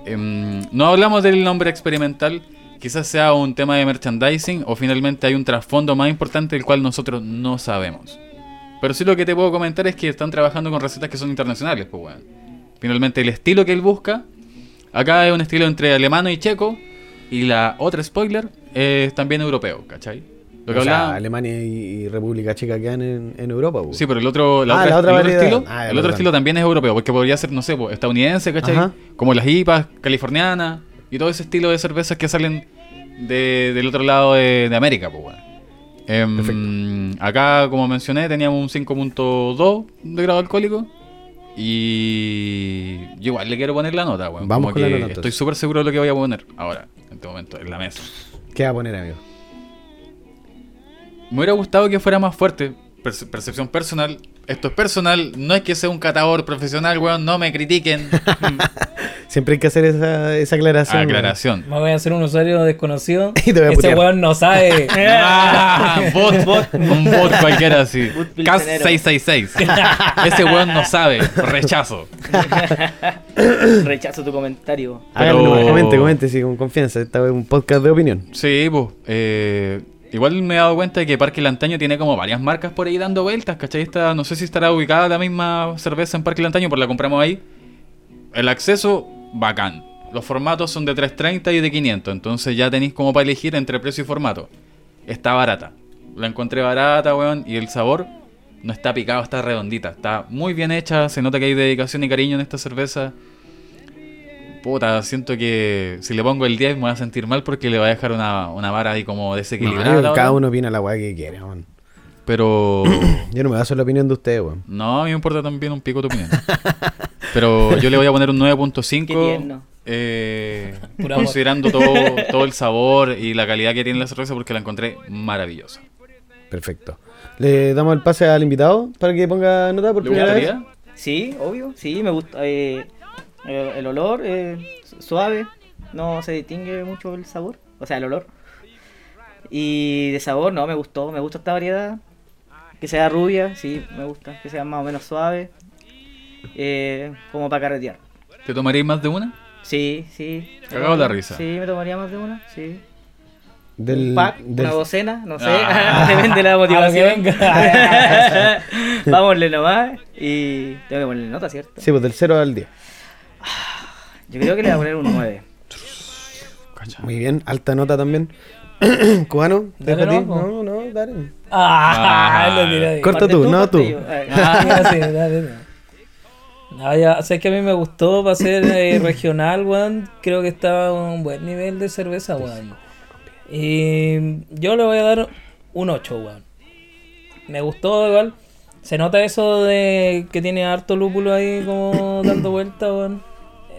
Em, no hablamos del nombre experimental, quizás sea un tema de merchandising o finalmente hay un trasfondo más importante del cual nosotros no sabemos. Pero sí lo que te puedo comentar es que están trabajando con recetas que son internacionales, pues weón. Finalmente el estilo que él busca, acá es un estilo entre alemano y checo, y la otra spoiler es también europeo, ¿cachai? Lo que O sea, Alemania y, República Checa quedan en, en Europa. po. Sí, pero el otro, la Ah, otra- la otra el otro estilo, Ah, el otro estilo también es europeo, porque podría ser, no sé, po, estadounidense, ¿cachai? Ajá. Como las IPAs, californianas, y todo ese estilo de cervezas que salen de- del otro lado de, de América, pues, weón. Em, acá, como mencioné, teníamos un 5.2 de grado alcohólico. Y yo igual le quiero poner la nota, weón. Vamos Como con la nota, Estoy entonces. súper seguro de lo que voy a poner ahora, en este momento, en la mesa. ¿Qué va a poner, amigo? Me hubiera gustado que fuera más fuerte. Perce- percepción personal. Esto es personal. No es que sea un catador profesional, weón. No me critiquen. Siempre hay que hacer esa, esa aclaración. Aclaración. Me voy a hacer un usuario desconocido. Y te voy a Ese putear. weón no sabe. Ah, bot, bot, un bot cualquiera así. Bot CAS pilsenero. 666. Ese weón no sabe. Rechazo. Rechazo tu comentario. Pero- nomás, comente, comente, sí, con confianza. Esta es un podcast de opinión. Sí, pues. eh, igual me he dado cuenta de que Parque Lantaño tiene como varias marcas por ahí dando vueltas, ¿cachai? Está- no sé si estará ubicada la misma cerveza en Parque Lantaño, pues la compramos ahí. El acceso, bacán. Los formatos son de 330 y de 500, entonces ya tenéis como para elegir entre precio y formato. Está barata. La encontré barata, weón, y el sabor no está picado, está redondita. Está muy bien hecha, se nota que hay dedicación y cariño en esta cerveza. Puta, siento que si le pongo el 10 me voy a sentir mal porque le va a dejar una, una vara ahí como desequilibrada. cada uno opina la weá que quiere, weón. Pero Yo no me baso en la opinión de ustedes, weón. no, a mí me importa también un pico tu opinión. Pero yo le voy a poner un Qué 9.5. tierno. eh, considerando todo, todo el sabor y la calidad que tiene la cerveza porque la encontré maravillosa. Perfecto. Le damos el pase al invitado para que ponga nota por ¿Le primera vez. Sí, obvio, sí, me gusta. eh, el, el olor eh, su- suave, no se distingue mucho el sabor, o sea, el olor. Y de sabor, no, me gustó, me gusta esta variedad. Que sea rubia, sí, me gusta, que sea más o menos suave. eh, como para carretear. ¿Te tomarías más de una? Sí, sí. Cagado la risa. Sí, me tomaría más de una, sí. Del, un pack, del- una docena, no sé, Ah. depende de la motivación. Vámonos nomás y tengo que ponerle nota, ¿cierto? Sí, pues del 0 al 10. Yo creo que le voy a poner un 9. Muy bien, alta nota también. Cubano, ¿te dejo a ti? No, no, dale. Ah, Ah. lo tiré ahí. Corta Parte tú, no tú. Ah, ya, sí, dale. No, ya, sé que a mí me gustó para ser eh, regional, weón. Creo que estaba a un buen nivel de cerveza, weón. Y yo le voy a dar un 8, weón. Me gustó igual. Se nota eso de que tiene harto lúpulo ahí como dando vuelta, weón.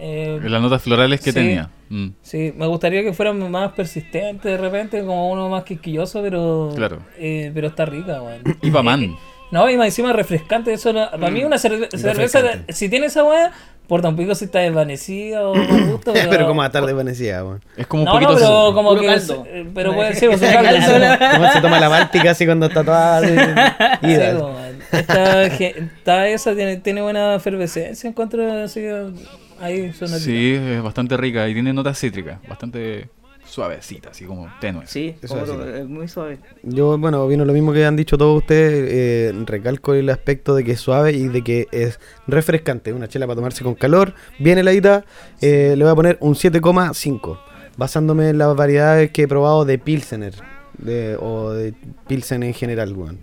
Eh, Las notas florales que Sí. tenía. Mm, Sí, me gustaría que fueran más persistentes de repente, como uno más quisquilloso, pero Claro. eh, pero está rica, weón. Y pa' man. No, y más encima refrescante, eso no- para mí una cerve- cerveza, si tiene esa weá, por tan pico si está desvanecida o mal gusto, pero... Pero como a tarde desvanecida, weón. Es como un No, poquito... no, pero como Puro que... caldo. eh, Pero puede ser, un caldo. Como se toma la báltica así cuando está toda weón. Esta, está esa, tiene, tiene buena efervescencia, encuentro así, ahí Sí, es bastante rica y tiene notas cítricas, bastante suavecita, así como tenue. Sí, es muy suave. Yo, bueno, opino lo mismo que han dicho todos ustedes. eh, recalco el aspecto de que es suave y de que es refrescante. Una chela para tomarse con calor, bien heladita. eh, le voy a poner un 7,5. Basándome en las variedades que he probado de Pilsener. De, o de Pilsen en general, weón.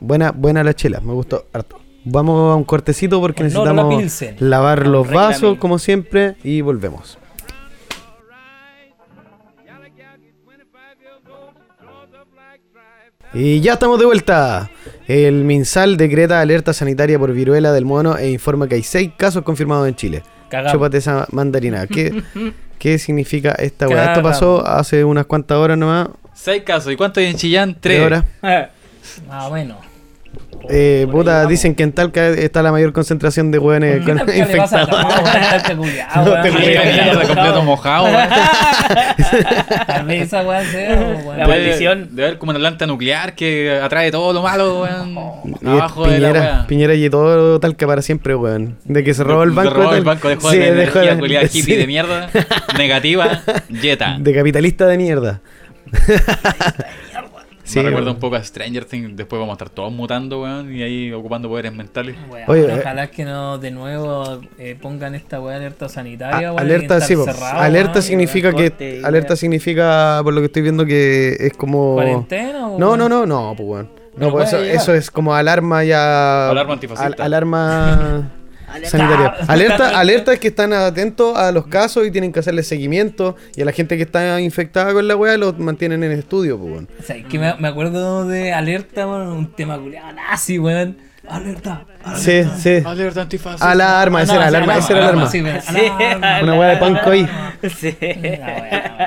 Buena, buena la chela, me gustó harto. Vamos a un cortecito porque Honor a la necesitamos lavar los Reclame. vasos, como siempre, y volvemos. Y ya estamos de vuelta. El MinSal decreta alerta sanitaria por viruela del mono e informa que hay seis casos confirmados en Chile. Cagamos. Chúpate esa mandarina. ¿Qué, qué significa esta weá? Esto pasó hace unas cuantas horas nomás. Seis casos. ¿Y cuánto hay en Chillán? Tres Tres. horas. Ah, bueno. Eh, puta, dicen que en Talca está la mayor concentración de hueones con- ¿Qué le pasa a infectados. Completo mojado. esa weá sea, weón. La maldición. Debe haber como una planta nuclear que atrae todo lo malo, weón. Abajo de la Piñera, y todo Talca para siempre, weón. De que se robó el De- banco. de robó de el banco, dejó de energía de- culiada hippie sí, de mierda. Negativa. Jetta. De capitalista de mierda. Me recuerda un poco a Stranger Things. Después vamos a estar todos mutando, weón. Y ahí ocupando poderes mentales. Weón, Oye, eh. ojalá que no de nuevo eh, pongan esta weá alerta sanitaria. A- weón, alerta, sí, cerrado, alerta significa que corte alerta significa por lo que estoy viendo que es como ¿Cuarentena o No, no, no, no, pues weón. No, pues eso, eso es como alarma ya Alarma antifascista. al- alarma sanitaria. Alerta, alerta es que están atentos a los casos y tienen que hacerle seguimiento y a la gente que está infectada con la weá los mantienen en estudio, pues. O sea, es que me, me acuerdo de alerta, un tema culiado nazi, weón. Alerta. Sí, sí. Alerta antifascista. Alarma, esa Ah, era alarma, esa era alarma. Una weá de panco ahí. Sí.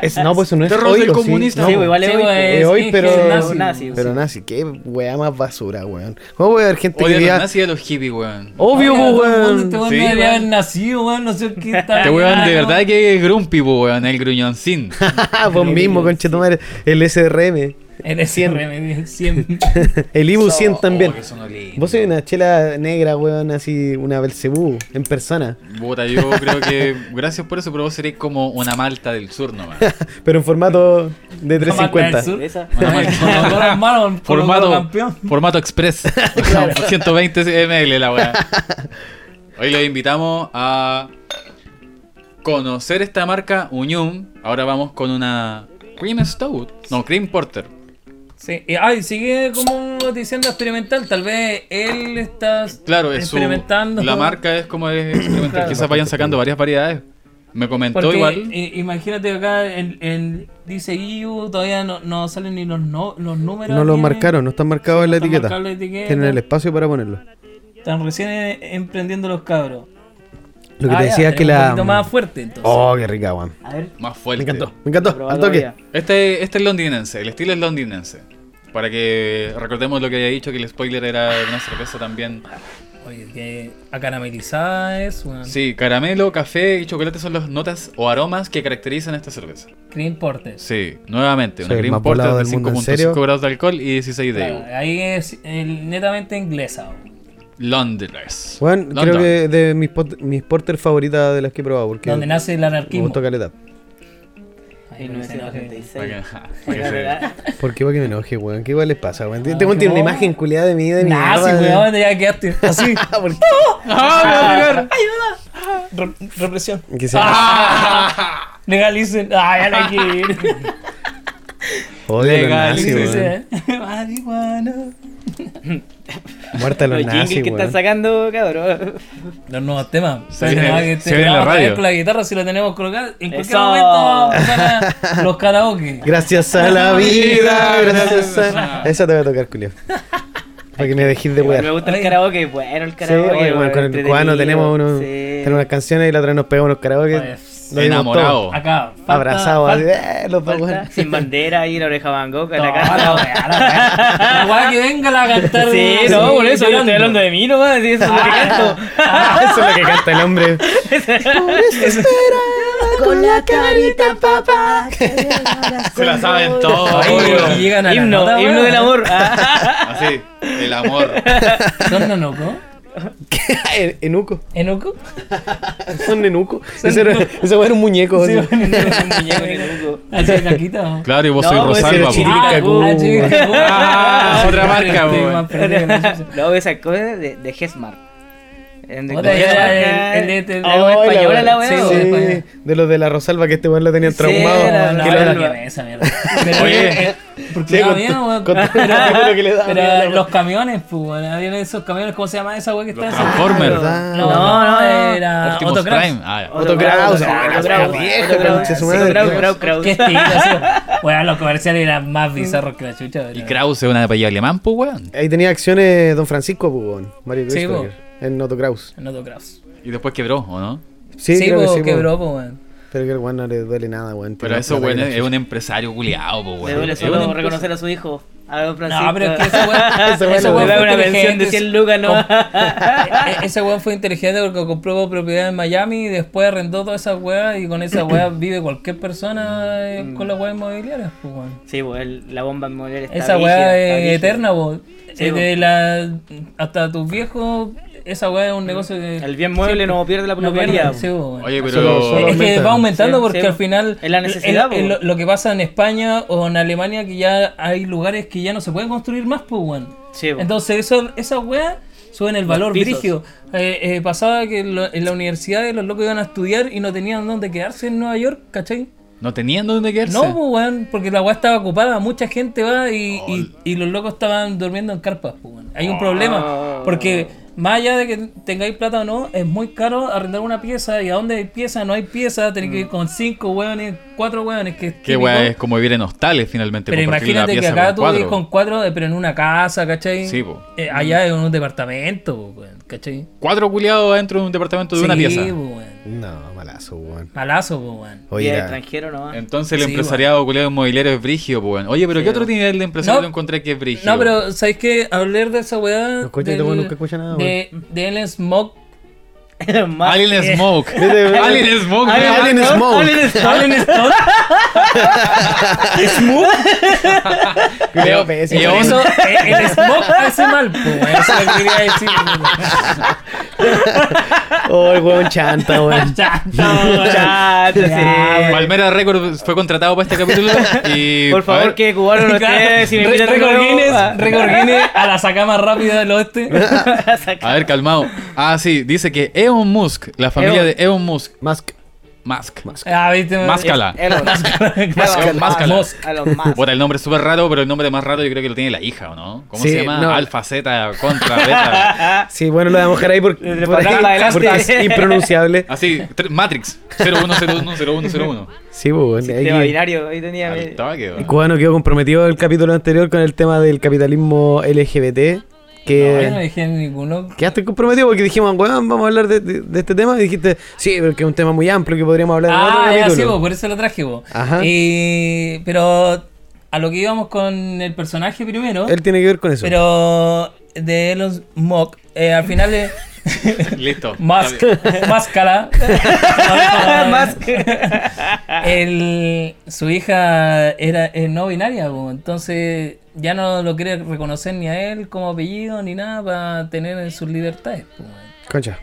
Es, no, pues eso no es Terror hoy, del ¿o sí? comunista. Sí, igual es Sí, hoy, weón, Es es hoy, que pero- nazi, nazi. Pero nazi, qué weá más basura, weón. ¿Cómo puede haber gente que Odio a los diga nazis y a los hippies, weón. Obvio, weón. Este weón Sí, no debería weón. haber nacido, weón, no sé qué está. Este weón de verdad que es grumpy, weón. El gruñoncín. Vos mismo, conchetumare. El SRM. En ese remedio, 100. El Ibu 100 también. Oh. Vos sois una chela negra, weón, así, una Belcebú, en persona. Puta, yo creo que gracias por eso, pero vos seréis como una malta del sur nomás. Pero en formato de 350. Sur. Esa. Una malta. Con los hermanos, formato, campeón. formato express. 120 ml la weá. Hoy los invitamos a conocer esta marca Unium. Ahora vamos con una Cream Stout. No, Cream Porter. Sí, y ay, sigue como diciendo experimental. Tal vez él está Claro, es su, experimentando. la marca es como es experimental. Claro. Quizás vayan sacando varias variedades. Me comentó Porque igual. eh, imagínate acá en, en dice EU todavía no, no salen ni los, no, los números. No lo aquí, marcaron, no están marcados en la no etiqueta. la. Tienen el espacio para ponerlo. Están recién eh, emprendiendo los cabros. Lo que Ah, te ya, decía es que la. Un poquito más fuerte entonces. Oh, qué rica. A ver, Más Me fuerte. encantó, me encantó. Al toque. Este, este es londinense, el estilo es londinense. Para que recordemos lo que había dicho, que el spoiler era de una cerveza también. Oye, que acaramelizada es, weón. Sí, caramelo, café y chocolate son las notas o aromas que caracterizan esta cerveza. Cream Porter. Sí, nuevamente, una Green más Porter de del mundo, ¿en serio? 5.5 grados de alcohol y 16 de Claro, ahí es el, netamente inglesa. Londres. Bueno, London. creo que de mis, pot- mis porter favoritas de las que he probado. Porque Donde nace el me anarquismo. gustó caleta. Que se- ¿Por qué? Porque me enoje, weón. ¿Qué igual les pasa, weón? No, tiene una no. imagen culiada de mi vida de Nah, sí, weón. ya quedaste así. ¿Por qué? ¡Ah, Re- represión. Que sea- Ah, legalicen. Ah, ya la quiero. Odio a los Legal, nazis, sí, weón. Dice, Marihuana. Muerta a los Los jingles nazis, que están sacando, cabrón. Los nuevos temas. Se viene- se viene en la radio. con la guitarra si la tenemos colocada. En cualquier Eso. momento vamos a a- los karaoke. Gracias a la vida, gracias a... Esa te va a tocar, Julio. Para que me dejes de Igual me wear. gusta el karaoke, bueno el Sí, karaoke. oye, weón, con el cubano tenemos, unos, Sí. tenemos unas canciones y la otra vez nos pegamos unos karaoke. Oye, Lo Enamorado. Acá. falta- Abrazados, así, falta- eh, los Falta sin bandera ahí la oreja Van Gogh la No, cara. la weá, la weá. Que venga la a cantar. Sí, así, no, por eso yo estoy hablando de mí nomás, sí, eso es lo que canto. Ah, Eso es lo que canta el hombre. Con la carita papá. Se la saben todos. Oye, y llegan a la Himno, nota, himno del amor. Ah. Así, el amor. ¿Son Nonoco? En- Enuco. ¿Enuco? Son Enuco. Ese era, ese weón era un muñeco. así. Un muñeco en el Hugo. Así. Claro, y vos No, sois pues, Rosalba. po. Chiricacu. Ah. Ah, otra marca, chucha. Luego esa cosa de, de Hesmar. En el- española la weá. sí. de los de la Rosalba que este weón lo tenían Sí, traumado. Oye, eh, porque Pero los camiones, pues, weón, habían esos camiones, ¿cómo se llama esa weá que está Transformers. ¿verdad? No, No, era Kraus. Prime. Ah, Kraus, Kraus, Kraus. Kraus, Kraus, Kraus. Qué estilo. Weón, los comerciales eran más bizarros que la chucha. Y weón. Krause es una apellido alemán, pues, weón. Ahí tenía acciones Don Francisco, pues, weón. Mario Sí, En Otto Kraus. En Otto Kraus. Y después quebró, ¿o no? Sí, Sí, creo que po, sí. po. quebró, pues, weón. Pero que el weón no le duele nada, weón. Pero eso, weón, es chucha. un empresario culiado, pues, Le weón. duele Es solo un reconocer a su hijo. A don Francisco. No, pero es que ese weón, Ese ese weón weón le fue una pensión inteligente, de 100 lucas, ¿no? E- Ese weón fue inteligente porque compró propiedad en Miami y después arrendó todas esas weas y con esa wea vive cualquier persona eh, con las weas inmobiliarias, pues weón. Sí, pues el- la bomba inmobiliaria está Esa está es eterna, pues. Sí, po. de la, hasta tus viejos, esa wea es un negocio que. El bien mueble no pierde la no plusvalía. pierde, sí. Oye, pero. Solo- solo- Es que va aumentando Sí, porque sí, al final Es la necesidad, es- es po. lo, que pasa en España o en Alemania que ya hay lugares que ya no se pueden construir más, pues weón. Entonces eso, esas weas suben el valor brígido. Eh, eh, pasaba que en, lo- en la universidad los locos iban a estudiar y no tenían dónde quedarse en Nueva York, ¿cachai? No tenían dónde quedarse. No, pues weón, porque la weá estaba ocupada, mucha gente va y, y, y los locos estaban durmiendo en carpas, pues weón. Hay un problema, porque más allá de que tengáis plata o no, es muy caro arrendar una pieza y a donde hay pieza no hay pieza, tenés que ir con cinco weones, cuatro weones, que es Qué weá es como vivir en hostales finalmente. Pero imagínate que acá tú vives con cuatro, eh, pero en una casa, ¿cachai? Sí, po. Eh, allá es un departamento, po, ¿cachai? Cuatro culiados dentro de un departamento de una pieza. weón. No, malazo, weón. Malazo, weón. Y Oye, el extranjero nomás. Entonces el Sí, empresariado culiado inmobiliario es brigio, pues, weón. Oye, pero ¿qué otro nivel de empresario No. encontré que es brigio? No, pero ¿sabéis qué? Hablar de esa weá. No escucha, este weón nunca escucha nada, de, de Ellen Smoke. Alien Smoke. Alien Smoke. Alien weón. Alien Smoke. Alien Smoke. Por aún- eso eh, el Smoke hace mal, po, weón. Eso es lo que quería decir. Oh, el weón chanta, weón. Chato, sí. Palmera Record fue contratado para este capítulo y... Por favor, que cubano no esté. Si me Record Guinness. Record Guinness a la saca más rápida del oeste. A ver, calmado. Ah, sí, dice que Elon Musk, la familia Elon. de Elon Musk, Musk. Musk. Ah, viste. Máscala. Elon. Elon Musk. Musk. Musk. Puta, el nombre es súper raro, pero el nombre más raro yo creo que lo tiene la hija, ¿o no? ¿Cómo Sí, se llama? no. Alfa, Z, contra, beta. Sí, bueno, lo vamos a dejar ahí porque, por ahí, porque es impronunciable. Así, Matrix. 01010101. Sí, pues, bueno, Sistema que- binario, ahí tenía. El cubano quedó comprometido el capítulo anterior con el tema del capitalismo LGBT. No, yo no Que dije ninguno. quedaste comprometido porque dijimos, weón, vamos a hablar de, de- de este tema. Y dijiste, sí, porque es un tema muy amplio que podríamos hablar en otro Ah, ya sí, capítulo. vos, por eso lo traje vos. Ajá. Y, pero a lo que íbamos con el personaje primero, Él tiene que ver con eso. pero de Elon Musk, eh, al final de Listo. Musk, Máscara, Musk. el, su hija era es no binaria, entonces ya no lo quiere reconocer ni a él como apellido ni nada para tener sus libertades. Concha.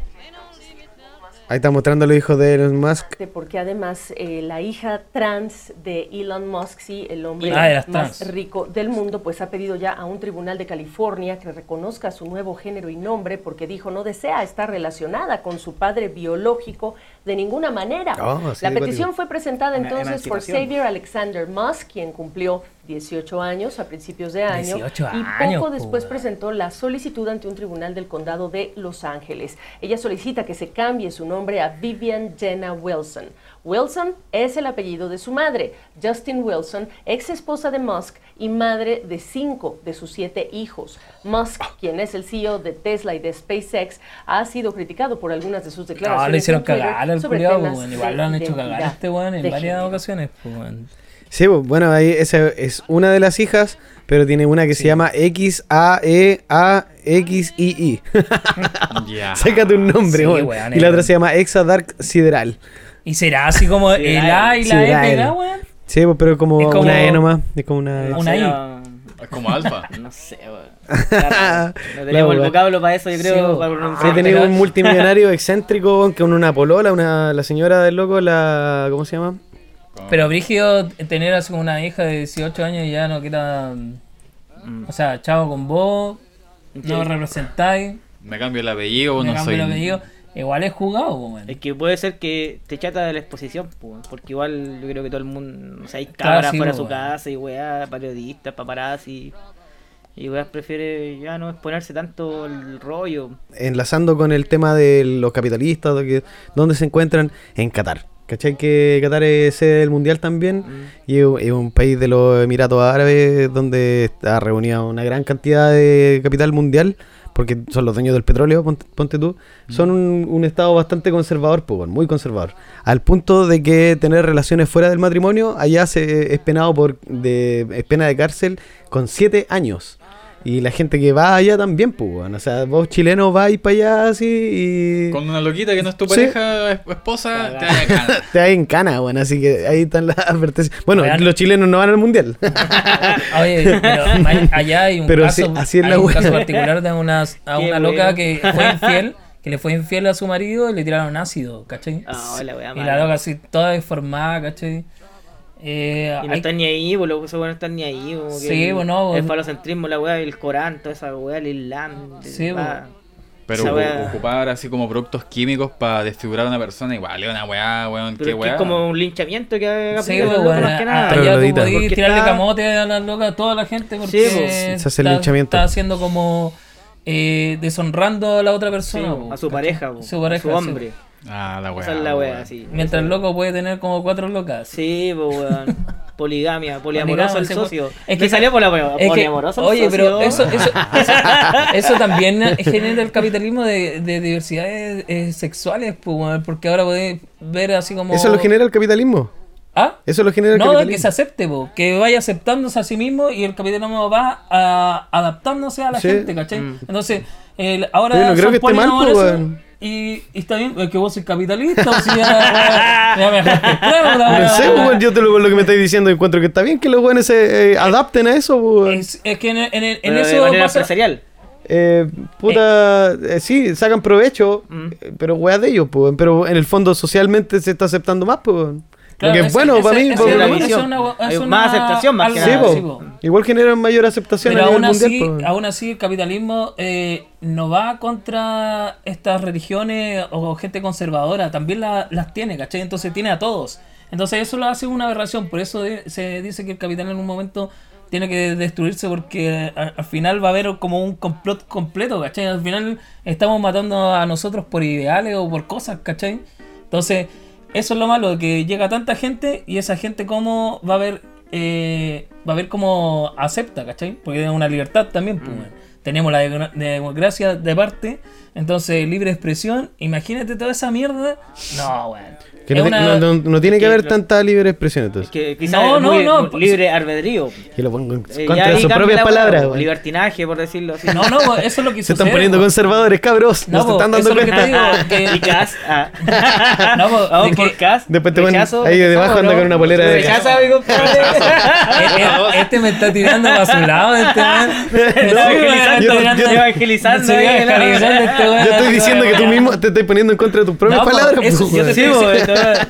Ahí está mostrando los hijos de Elon Musk. Porque además eh, la hija trans de Elon Musk, sí, el hombre Ah, más trans. rico del mundo, pues ha pedido ya a un tribunal de California que reconozca su nuevo género y nombre porque dijo no desea estar relacionada con su padre biológico de ninguna manera. Oh, sí, la petición fue presentada entonces por. Xavier Alexander Musk, quien cumplió 18 años a principios de año 18 y poco después presentó la solicitud ante un tribunal del condado de Los Ángeles. Ella solicita que se cambie su nombre a Vivian Jenna Wilson. Wilson es el apellido de su madre, Justin Wilson, ex esposa de Musk y madre de cinco de sus siete hijos. Musk, quien es el CEO de Tesla y de SpaceX, ha sido criticado por algunas de sus No, declaraciones. le hicieron cagar al Igual lo han hecho cagar este weón en varias ocasiones, weón. Sí, pues, bueno, ahí esa es una de las hijas, pero tiene una que se llama X A E A X I I. Ya. Sácate un nombre, Sí, weón. weón, Y la otra se llama Exa Dark Sideral. ¿Y será así como el A y la E pegada, weón? Sí, pues, pero como, Es como- una E nomás. Es como una E. No Una I. Es como alfa. no sé, weón. Claro, No tenemos el vocablo para eso, yo creo. para Sí, pronunciar. tenía pero- un multimillonario excéntrico con una polola, una, la señora del loco, la. ¿Cómo se llama? Pero Brígido, tener así como una hija de 18 años y ya no quiera. Mm. O sea, chavo con vos, no representáis, Me cambio el apellido, me no cambio soy. el apellido. Igual es jugado, weón. Es que puede ser que te chata de la exposición, pues, porque igual yo creo que todo el mundo, o sea, hay Claro, cámaras sí, fuera de su casa y weá, periodistas, paparazzi. Y weá prefiere ya no exponerse tanto el rollo. Enlazando con el tema de los capitalistas, de que, ¿dónde se encuentran? En Qatar. ¿Cachai? Que Qatar es sede del mundial también Mm. y es un país de los Emiratos Árabes donde está reunida una gran cantidad de capital mundial, porque son los dueños del petróleo, ponte, ponte tú. Son un, un estado bastante conservador, pues, muy conservador. Al punto de que tener relaciones fuera del matrimonio allá se es penado por de, es pena de cárcel con siete años. Y la gente que va allá también, pues, bueno. O sea, vos chilenos vais para allá así y Con una loquita que no es tu Sí. pareja, es- esposa, te da ganas. te da en cana, bueno. Así que ahí están las advertencias. Bueno, Real. los chilenos no van al mundial. Oye, pero allá hay un Pero caso, así- hay la un caso particular de una, a Qué una loca bueno. que fue infiel, que le fue infiel a su marido y le tiraron ácido, ¿cachai? Ah, la y la loca así toda deformada, ¿cachai? Eh, Y no hay- están ni ahí, pues los no están ni ahí. Como que Sí, el, bueno, El vos- falocentrismo, la weá, el Corán, toda esa weá, el Islam. Sí. Pero Esa ocu- weá. ocupar así como productos químicos para desfigurar a una persona, igual es una weá, weón, Pero qué que weá. es como un linchamiento que haga Sí, pues, el loco, bueno, más que nada. Pero allá tú podías tirarle está- camote a la loca, a toda la gente, porque Sí, pues, se hace está, linchamiento. está haciendo como eh, deshonrando a la otra persona. Sí, po, a su ¿cachai? pareja, po, su pareja, a su sí. Ah, la weá. Esa es la weá, sí. Mientras el loco puede tener como cuatro locas. Sí, pues weón. Poligamia, poliamoroso el socio. es que- que salió por la Es que- poliamoroso el oye, pero eso, eso, eso, eso también genera el capitalismo de, de diversidades eh, sexuales, pues, weón, porque ahora podéis ver así como... Eso lo genera el capitalismo. ¿Ah? Eso lo genera el No, capitalismo. que se acepte, po, que vaya aceptándose a sí mismo y el capitalismo va a, adaptándose a la Sí. gente, ¿cachai? Mm. Entonces, el, ahora Pero yo no creo son que esté mal, po. Y, y está bien, es que vos sois capitalista, o si ya, ya me la No weá, sé, weá. weón, yo te lo, lo que me estáis diciendo encuentro que está bien que los buenos se eh, adapten a eso, weón. Es, es que en, en, en Pero de eso manera pasa... empresarial. Eh, puta, eh, sí, sacan provecho, Mm. eh, pero weas de ellos, pues, pero en el fondo socialmente se está aceptando más, pues. Que es bueno para mí, es una- es Hay una- más aceptación, más que Sí, nada. po. sí, po. Igual generan mayor aceptación Pero a nivel aún así, po. aún así el capitalismo eh, no va contra estas religiones o gente conservadora, también la- las tiene, ¿cachai? Entonces tiene a todos. Entonces eso lo hace una aberración, por eso de- se dice que el capital en un momento tiene que destruirse porque a- al final va a haber como un complot completo, ¿cachai? Al final estamos matando a nosotros por ideales o por cosas, ¿cachai? Entonces, eso es lo malo, que llega tanta gente y esa gente cómo va a ver, eh, va a ver cómo acepta, ¿cachai? Porque es una libertad también, pues, weón. Tenemos la de- democracia de parte, entonces libre expresión, imagínate toda esa mierda. No, weón. Que no, una- no- no- no tiene que que haber lo- tanta libre expresión entonces. Que No, no, muy- no, pues- libre albedrío. Que lo pongan Eh, ya contra ahí sus propias palabras. po, weón. Libertinaje, por decirlo así. No, no, pues, eso es lo que Se están sucede, poniendo pues. conservadores, cabros. No, No, se están dando eso es lo que cuenta. te digo, que- Y Cas. ah. No, Vamos de por Cas. Después te ponen ahí debajo anda ¿no? con una polera de- Rechaza, mi compadre. Eh, eh, este me está tirando para su lado, este man. Evangelizando, yo- yo- evangelizando evangelizando este. Yo estoy diciendo que tú mismo te estás poniendo en contra de tus propias palabras.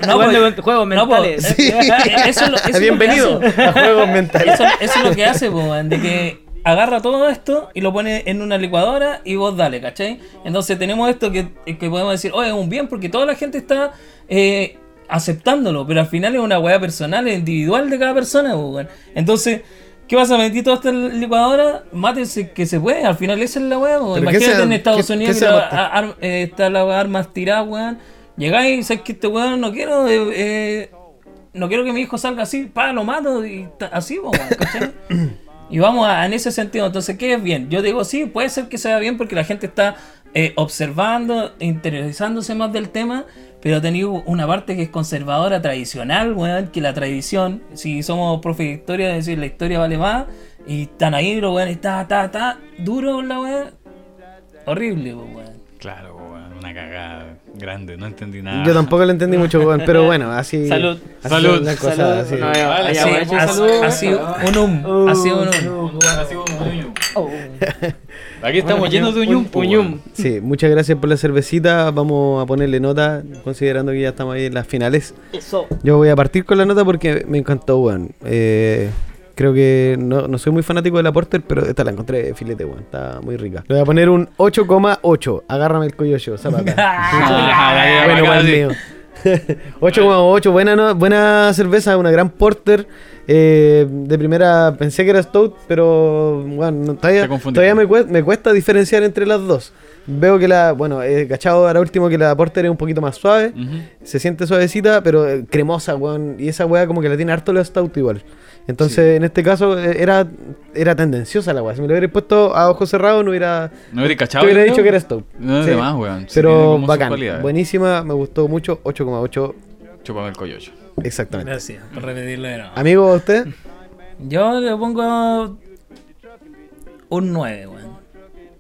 No, jugando pues, con juegos no, pues, mentales. Sí. Eso es lo- eso es lo que Bienvenido hace. a Juegos Mentales. Eso, eso es lo que hace, man, de que agarra todo esto y lo pone en una licuadora y vos dale, ¿cachai? Entonces tenemos esto que, que podemos decir, oye, es un bien porque toda la gente está eh, aceptándolo, pero al final es una weá personal, es individual de cada persona, po, weón. Entonces, ¿qué vas a meter toda esta licuadora? Mátense que se puede, al final esa es la weá. Pero Imagínate ¿qué se- en Estados qué- Unidos qué la- a- ar- eh, está la armas tiradas, weón. Llegáis y sabes que este weón no quiero, eh, eh, no quiero que mi hijo salga así, pa, lo mato y así, weón, ¿cachai? Y vamos a- en ese sentido, entonces, ¿qué es bien? Yo digo, sí, puede ser que sea bien porque la gente está eh, observando, interiorizándose más del tema, pero tenido una parte que es conservadora, tradicional, weón, que la tradición, si somos profe de historia, es decir, la historia vale más, y están ahí los weones, está, está, está, duro la weón, horrible, weón. Claro, una cagada grande, no entendí nada. Yo tampoco lo entendí mucho, pero bueno, así. Salud. así Salud. son las cosas, Salud. así. No, ya, Vale, ya, bueno, así, salud. así un um, así un um. Aquí estamos Bueno, llenos de un- uñum, po, uñum. Sí, muchas gracias por la cervecita. Vamos a ponerle nota, considerando que ya estamos ahí en las finales. Eso. Yo voy a partir con la nota porque me encantó, weón. Eh, creo que no, no soy muy fanático de la Porter, pero esta la encontré de filete, weón. Está muy rica. Le voy a poner un 8,8. Agárrame el coyoyo, zapata. Ah, bueno, acá, igual sí. mío. 8,8, buena, no- buena cerveza, una gran porter. Eh, de primera pensé que era Stout, pero bueno, no- todavía, todavía me, cuesta, me cuesta diferenciar entre las dos. Veo que la, bueno, he cachado ahora último que la porter es un poquito más suave, se siente suavecita, pero eh, cremosa, weón. Y esa weá como que la tiene harto la Stout igual. Entonces, en este caso, eh, era, era tendenciosa la weá. Si me lo hubiera puesto a ojos cerrados, no hubiera, No hubiera te cachado. hubiera yo dicho que era Stout. No, Sí. de más, weón. Sí, Pero bacán, buenísima, me gustó mucho, 8,8 Chúpame el coyoyo. exactamente. Gracias por repetirlo de nuevo. Amigo, ¿usted? Yo le pongo un 9, weón.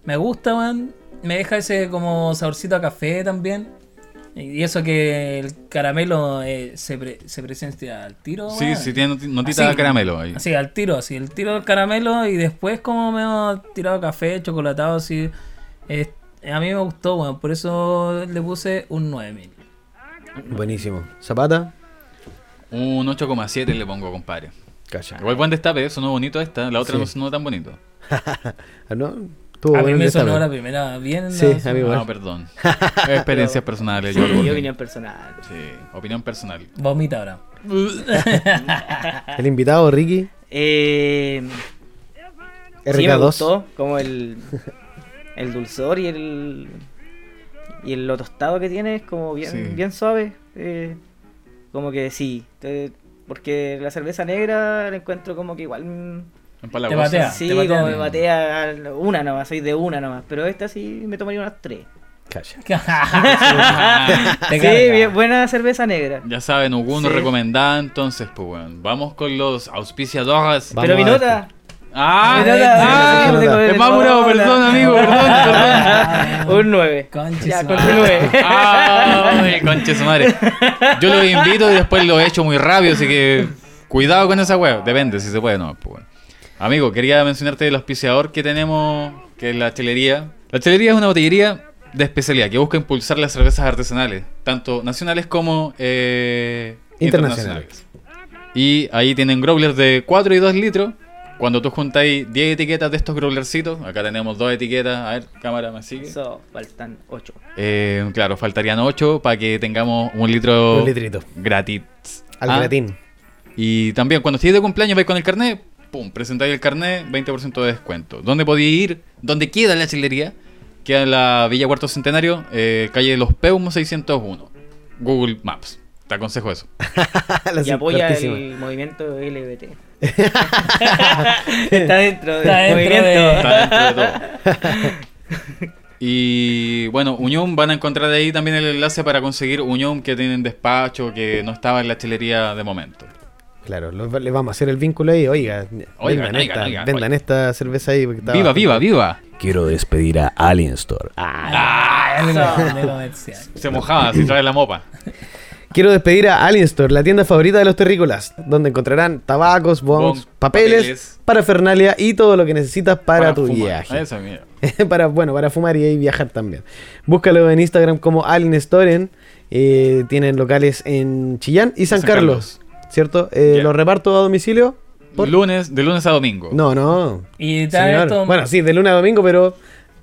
Me gusta, weón. Me deja ese como saborcito a café también. Y eso que el caramelo eh, se, pre- se presencia al tiro. Sí, sí, tiene noti- notita Así. de caramelo ahí. Así, al tiro, así. El tiro del caramelo y después como me he tirado café, chocolatado, así. A mí me gustó, weón. Por eso le puse un 9 mil. Buenísimo. Zapata, Un 8,7 le pongo, compadre. calla. Igual buen destape, sonó bonito esta. La otra Sí. no sonó tan bonito. ¿No? Estuvo A mí me sonó la primera bien. Sí, ¿no? a mí igual. No, perdón. Experiencias personales. Sí, yo opinión personal. Sí, opinión personal. Vomita ahora. El invitado, Ricky, Eh, sí, me RK2. gustó, como el, el dulzor y el y el lo tostado que tiene es como bien, Sí. bien suave. eh, como que sí, te- porque la cerveza negra la encuentro como que igual... Empalagosa. batea. Sí, te batea como me batea una nomás, soy de una nomás, pero esta sí me tomaría unas tres. Calla. Te sí, bien, buena cerveza negra. Ya saben, Ugun nos Sí. recomendaba entonces, pues bueno. Vamos con los auspiciadores. Vamos pero mi nota... Ah, mi nota- ah, no tengo- es más bravo, perdón, amigo, perdón, perdón. Un 9. Conche Ya, su continúe. Ay, conche su madre. Yo lo invito y después lo he hecho muy rápido, así que cuidado con esa wea. Depende si se puede o no. pues, bueno. Amigo, quería mencionarte el auspiciador que tenemos, que es la chelería. La chelería es una botillería de especialidad que busca impulsar las cervezas artesanales, tanto nacionales como eh, Internacionales. Y ahí tienen growlers de 4 y 2 litros. Cuando tú juntáis 10 etiquetas de estos growlercitos, acá tenemos dos etiquetas. A ver, cámara, ¿me sigue? Eso, faltan 8. Eh, claro, faltarían 8 para que tengamos un litro Un litrito. gratis. Al Ah, gratín. Y también cuando estés de cumpleaños vais con el carnet, pum, presentáis el carnet, 20% de descuento. ¿Dónde podéis ir? ¿Dónde queda la chilería? Queda en la Villa Cuarto Centenario, eh, calle Los Peumos 601. Google Maps. Te aconsejo eso. Y apoya cortísima. el movimiento LGBT. Está dentro del Está dentro movimiento. de- Está dentro de todo. Y bueno, Unión van a encontrar ahí también el enlace para conseguir Unión que tienen despacho, que no estaba en la chilería de momento. Claro, lo- le vamos a hacer el vínculo ahí. Oiga, Oigan, vendan, oigan, esta, oigan, vendan esta cerveza ahí. porque ¡Viva, viva, viva! Quiero despedir a Alien Store. Ah, comercial. Se mojaba si trae la mopa. Quiero despedir a Alien Store, la tienda favorita de los terrícolas, donde encontrarán tabacos, bongs, Bong, papeles, papeles. parafernalia y todo lo que necesitas para, tu fumar. viaje. Eso, para, bueno, para fumar y ahí viajar también. Búscalo en Instagram como Alien Storen. eh, tienen locales en Chillán y San, San Carlos, ¿cierto? Eh, Ya. ¿Los reparto a domicilio? Por- Lunes, de lunes a domingo. No, no. Y trae señor. esto. Bueno, sí, de lunes a domingo, pero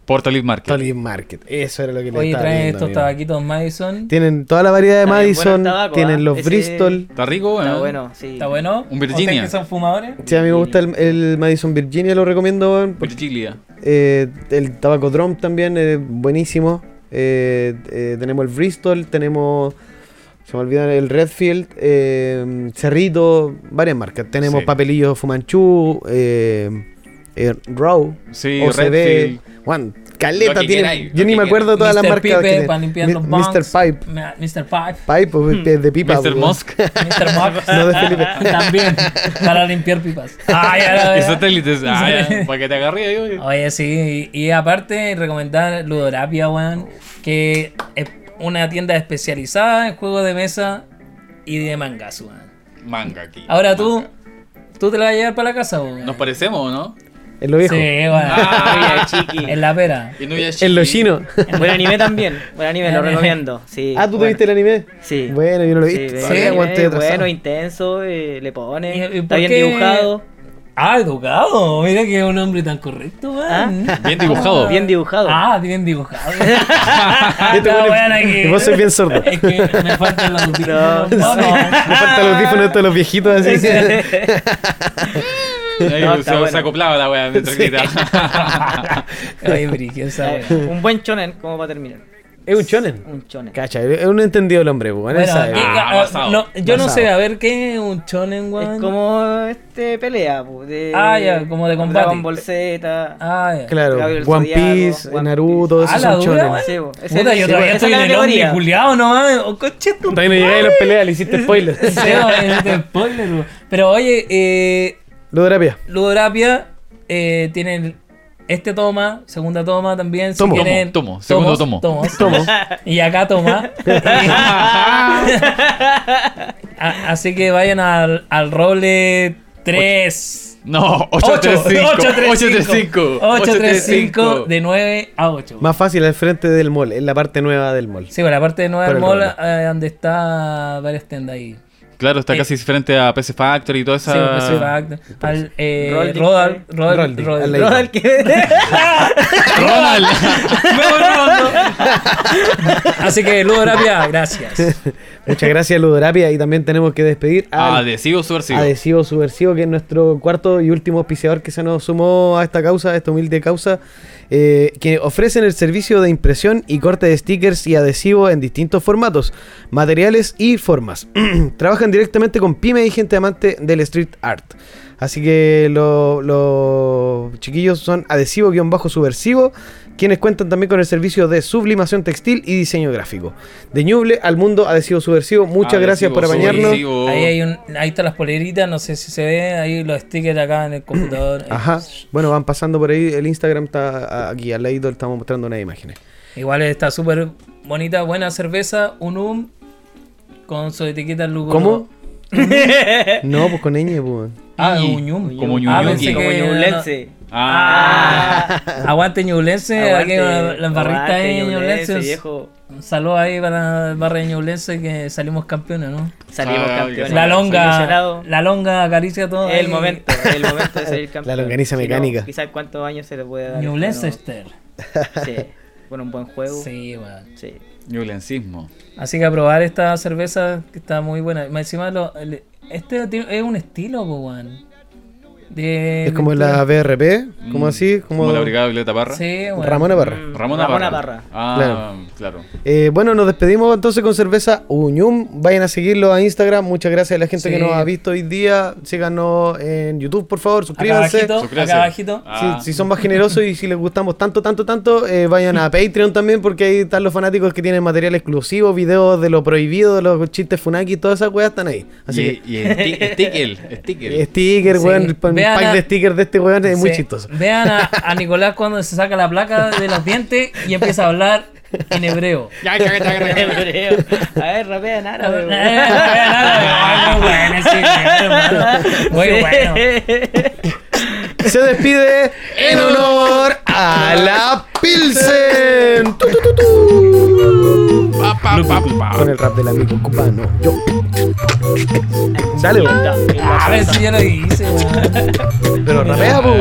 Portal Leaf Market. Tolly Market. Eso era lo que le Oye, trae viendo, estos amigo. tabaquitos Madison. Tienen toda la variedad de Está Madison, bueno tabaco, tienen ¿ah? los Ese- Bristol. Está rico, Está ¿eh? bueno, sí. ¿Está bueno? Un Virginia. ¿Ustedes que son fumadores? Sí, a mí me gusta el, el Madison Virginia, lo recomiendo. Virgilia. eh, el tabaco drum también, eh, buenísimo. Eh, eh, tenemos el Bristol, tenemos. Se me olvidan el Redfield, eh, Cerrito, varias marcas. Tenemos Sí. papelillos Fumanchu, eh, eh, Raw, Sí, OCB. Redfield. Juan, caleta tiene. queráis, Yo ni me acuerdo todas las Mr. marcas. Pipe que para limpiar Mi- los Mr. Pipe. Mr. Pipe. Pipe, pues, es de pipa. Mr. pues, Musk. Mr. Mox. No de Felipe. También. Para limpiar pipas. Ah, ya Y satélites. Ah, ya, para que te agarre ahí, oye. Oye, sí, y, y aparte recomendar Ludorapia, weón, que es una tienda especializada en juegos de mesa y de mangas, weón. Manga aquí. Ahora tú, Manga. tú te la vas a llevar para la casa, weón. ¿Nos parecemos o no? En lo viejo. Sí, weón. Ah, chiqui. en la pera. Y no ya En lo chino. Buen anime también. Buen anime, lo recomiendo. Sí, ah, ¿tú te bueno. viste el anime? Sí. Bueno, yo no lo he Sí, visto. Sí, bueno, intenso, eh, le pone. ¿Y- y está bien qué? dibujado. Ah, educado. Mira que es un hombre tan correcto, weón. Bien dibujado. Bien dibujado. Ah, bien dibujado. Este que- vos sois bien sordo. Es que me faltan los audífonos. No, No, no. Me falta el audífono de todos los viejitos así. Ahí No, se, se acoplaba la wea mientras gritaba. Brigio, esa Eh, wea. un buen chonen, como para terminar. Es un chonen. Un chonen. Cacha, es un entendido el hombre, pues. Bueno. ¿qué- Ah, ah, no, yo no sé, a ver, ¿qué es un chonen, weón? Es como este pelea, pu, de Ah, ya, como de combate. Dragon Ball Z. Ah, ya. Claro, Gabriel One Zodiaco, Piece, One Naruto, Ah, esos la son dura, chonen. weón. Sí, Puta, yo todavía estoy es en el hombre categoría. culiao, no Oh, coche tu Todavía no llegáis a las peleas, le hiciste spoiler. Sí, oye, spoiler, weón. Pero oye, eh, Ludorapia. Ludorapia eh, tienen este toma, segunda toma también. si Tomo. quieren- Tomo, tomo, segundo tomos, tomo. tomos. Tomo. Y acá toma. Así que vayan al, al roble 3. No, 835. 835. 835 de 9 a 8. Más fácil al frente del mall, en la parte nueva del mall. Sí, bueno, aparte de Nueva Por el Mall, eh, donde está varias tiendas ahí. Claro, está Eh, casi frente a PC Factory y toda esa. Sí, pues, sí, Fact, al eh, Rodal. Rodal, Rodal- al No, lado. el que- Ronald. Así que Ludorapia, gracias. Muchas gracias, Ludorapia. Y también tenemos que despedir al Adhesivo subversivo. Adhesivo Subversivo, que es nuestro cuarto y último auspiciador que se nos sumó a esta causa, a esta humilde causa, eh, que ofrecen el servicio de impresión y corte de stickers y adhesivos en distintos formatos, materiales y formas. Trabajan directamente con pymes y gente amante del street art. Así que lo- los chiquillos son adhesivo-subversivo, quienes cuentan también con el servicio de sublimación textil y diseño gráfico. De Ñuble al mundo adhesivo subversivo, muchas Adhesivo gracias por apañarnos. subversivo. Ahí hay un, ahí están las poleritas, no sé si se ve, ahí los stickers acá en el computador. Ajá. Bueno, van pasando por ahí. El Instagram está aquí al lado, estamos mostrando unas imágenes. Igual está súper bonita, buena cerveza, un um con su etiqueta Lugo. ¿Cómo? no, pues con ñ, pues. Ah, Y- un um. como Ah, ñuño, pensé Como ñublense. Ah, Aguante Ñublense, aquí barristas aguante, ahí Ñublense, viejo. Un saludo ahí para el barrio de Ñublense que salimos campeones, ¿no? Salimos Ah, campeones. La longa, la longa acaricia todo. El ahí. momento, el momento de salir campeón. longaniza Si no, mecánica. quizás cuántos años se le puede dar. Ñublense Bueno. Sí, con un buen juego. Sí. Sí, weón. Ñublencismo. Así que a probar esta cerveza que está muy buena. Más encima, lo- este es un estilo, po, weón. De, Es como de- la BRP, como Mm, así, como, la Brigada Violeta Parra. Sí, weón. Ramona Parra. Mm, Ramona, Ramona Parra. Parra. Ah, claro. Eh, bueno, nos despedimos entonces con cerveza Uñum. Vayan a seguirlo a Instagram. Muchas gracias a la gente Sí. que nos ha visto hoy día. Síganos en YouTube, por favor. Acá Suscríbanse. abajito, Suscríbanse. acá abajito. Ah. Si, si son más generosos y si les gustamos tanto, tanto, tanto, eh, vayan a Patreon también porque ahí están los fanáticos que tienen material exclusivo, videos de lo prohibido, de los chistes funaki, todas esas weas están ahí. Así y, y el sti- sticker, que sticker. sticker, Sí. weón, Vean pack a- de stickers de este weón es muy Sí. chistoso. Vean a, a Nicolás cuando se saca la placa de los dientes y empieza a hablar en hebreo. Hebreo. A ver, rapea en Eh, árabe. Muy bueno, ese hermano. Muy bueno. Se despide en honor a la Pilsen. Tu, tu, tu. Pa, pa, pa, pa. Con el rap del amigo cubano. Yo. Dale. A ver si ya lo hice. Pero rapea, pues.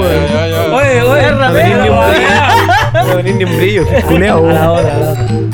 Oye, oye, No tenés ni un brillo. rapea. No tenés ni un brillo. Culeo,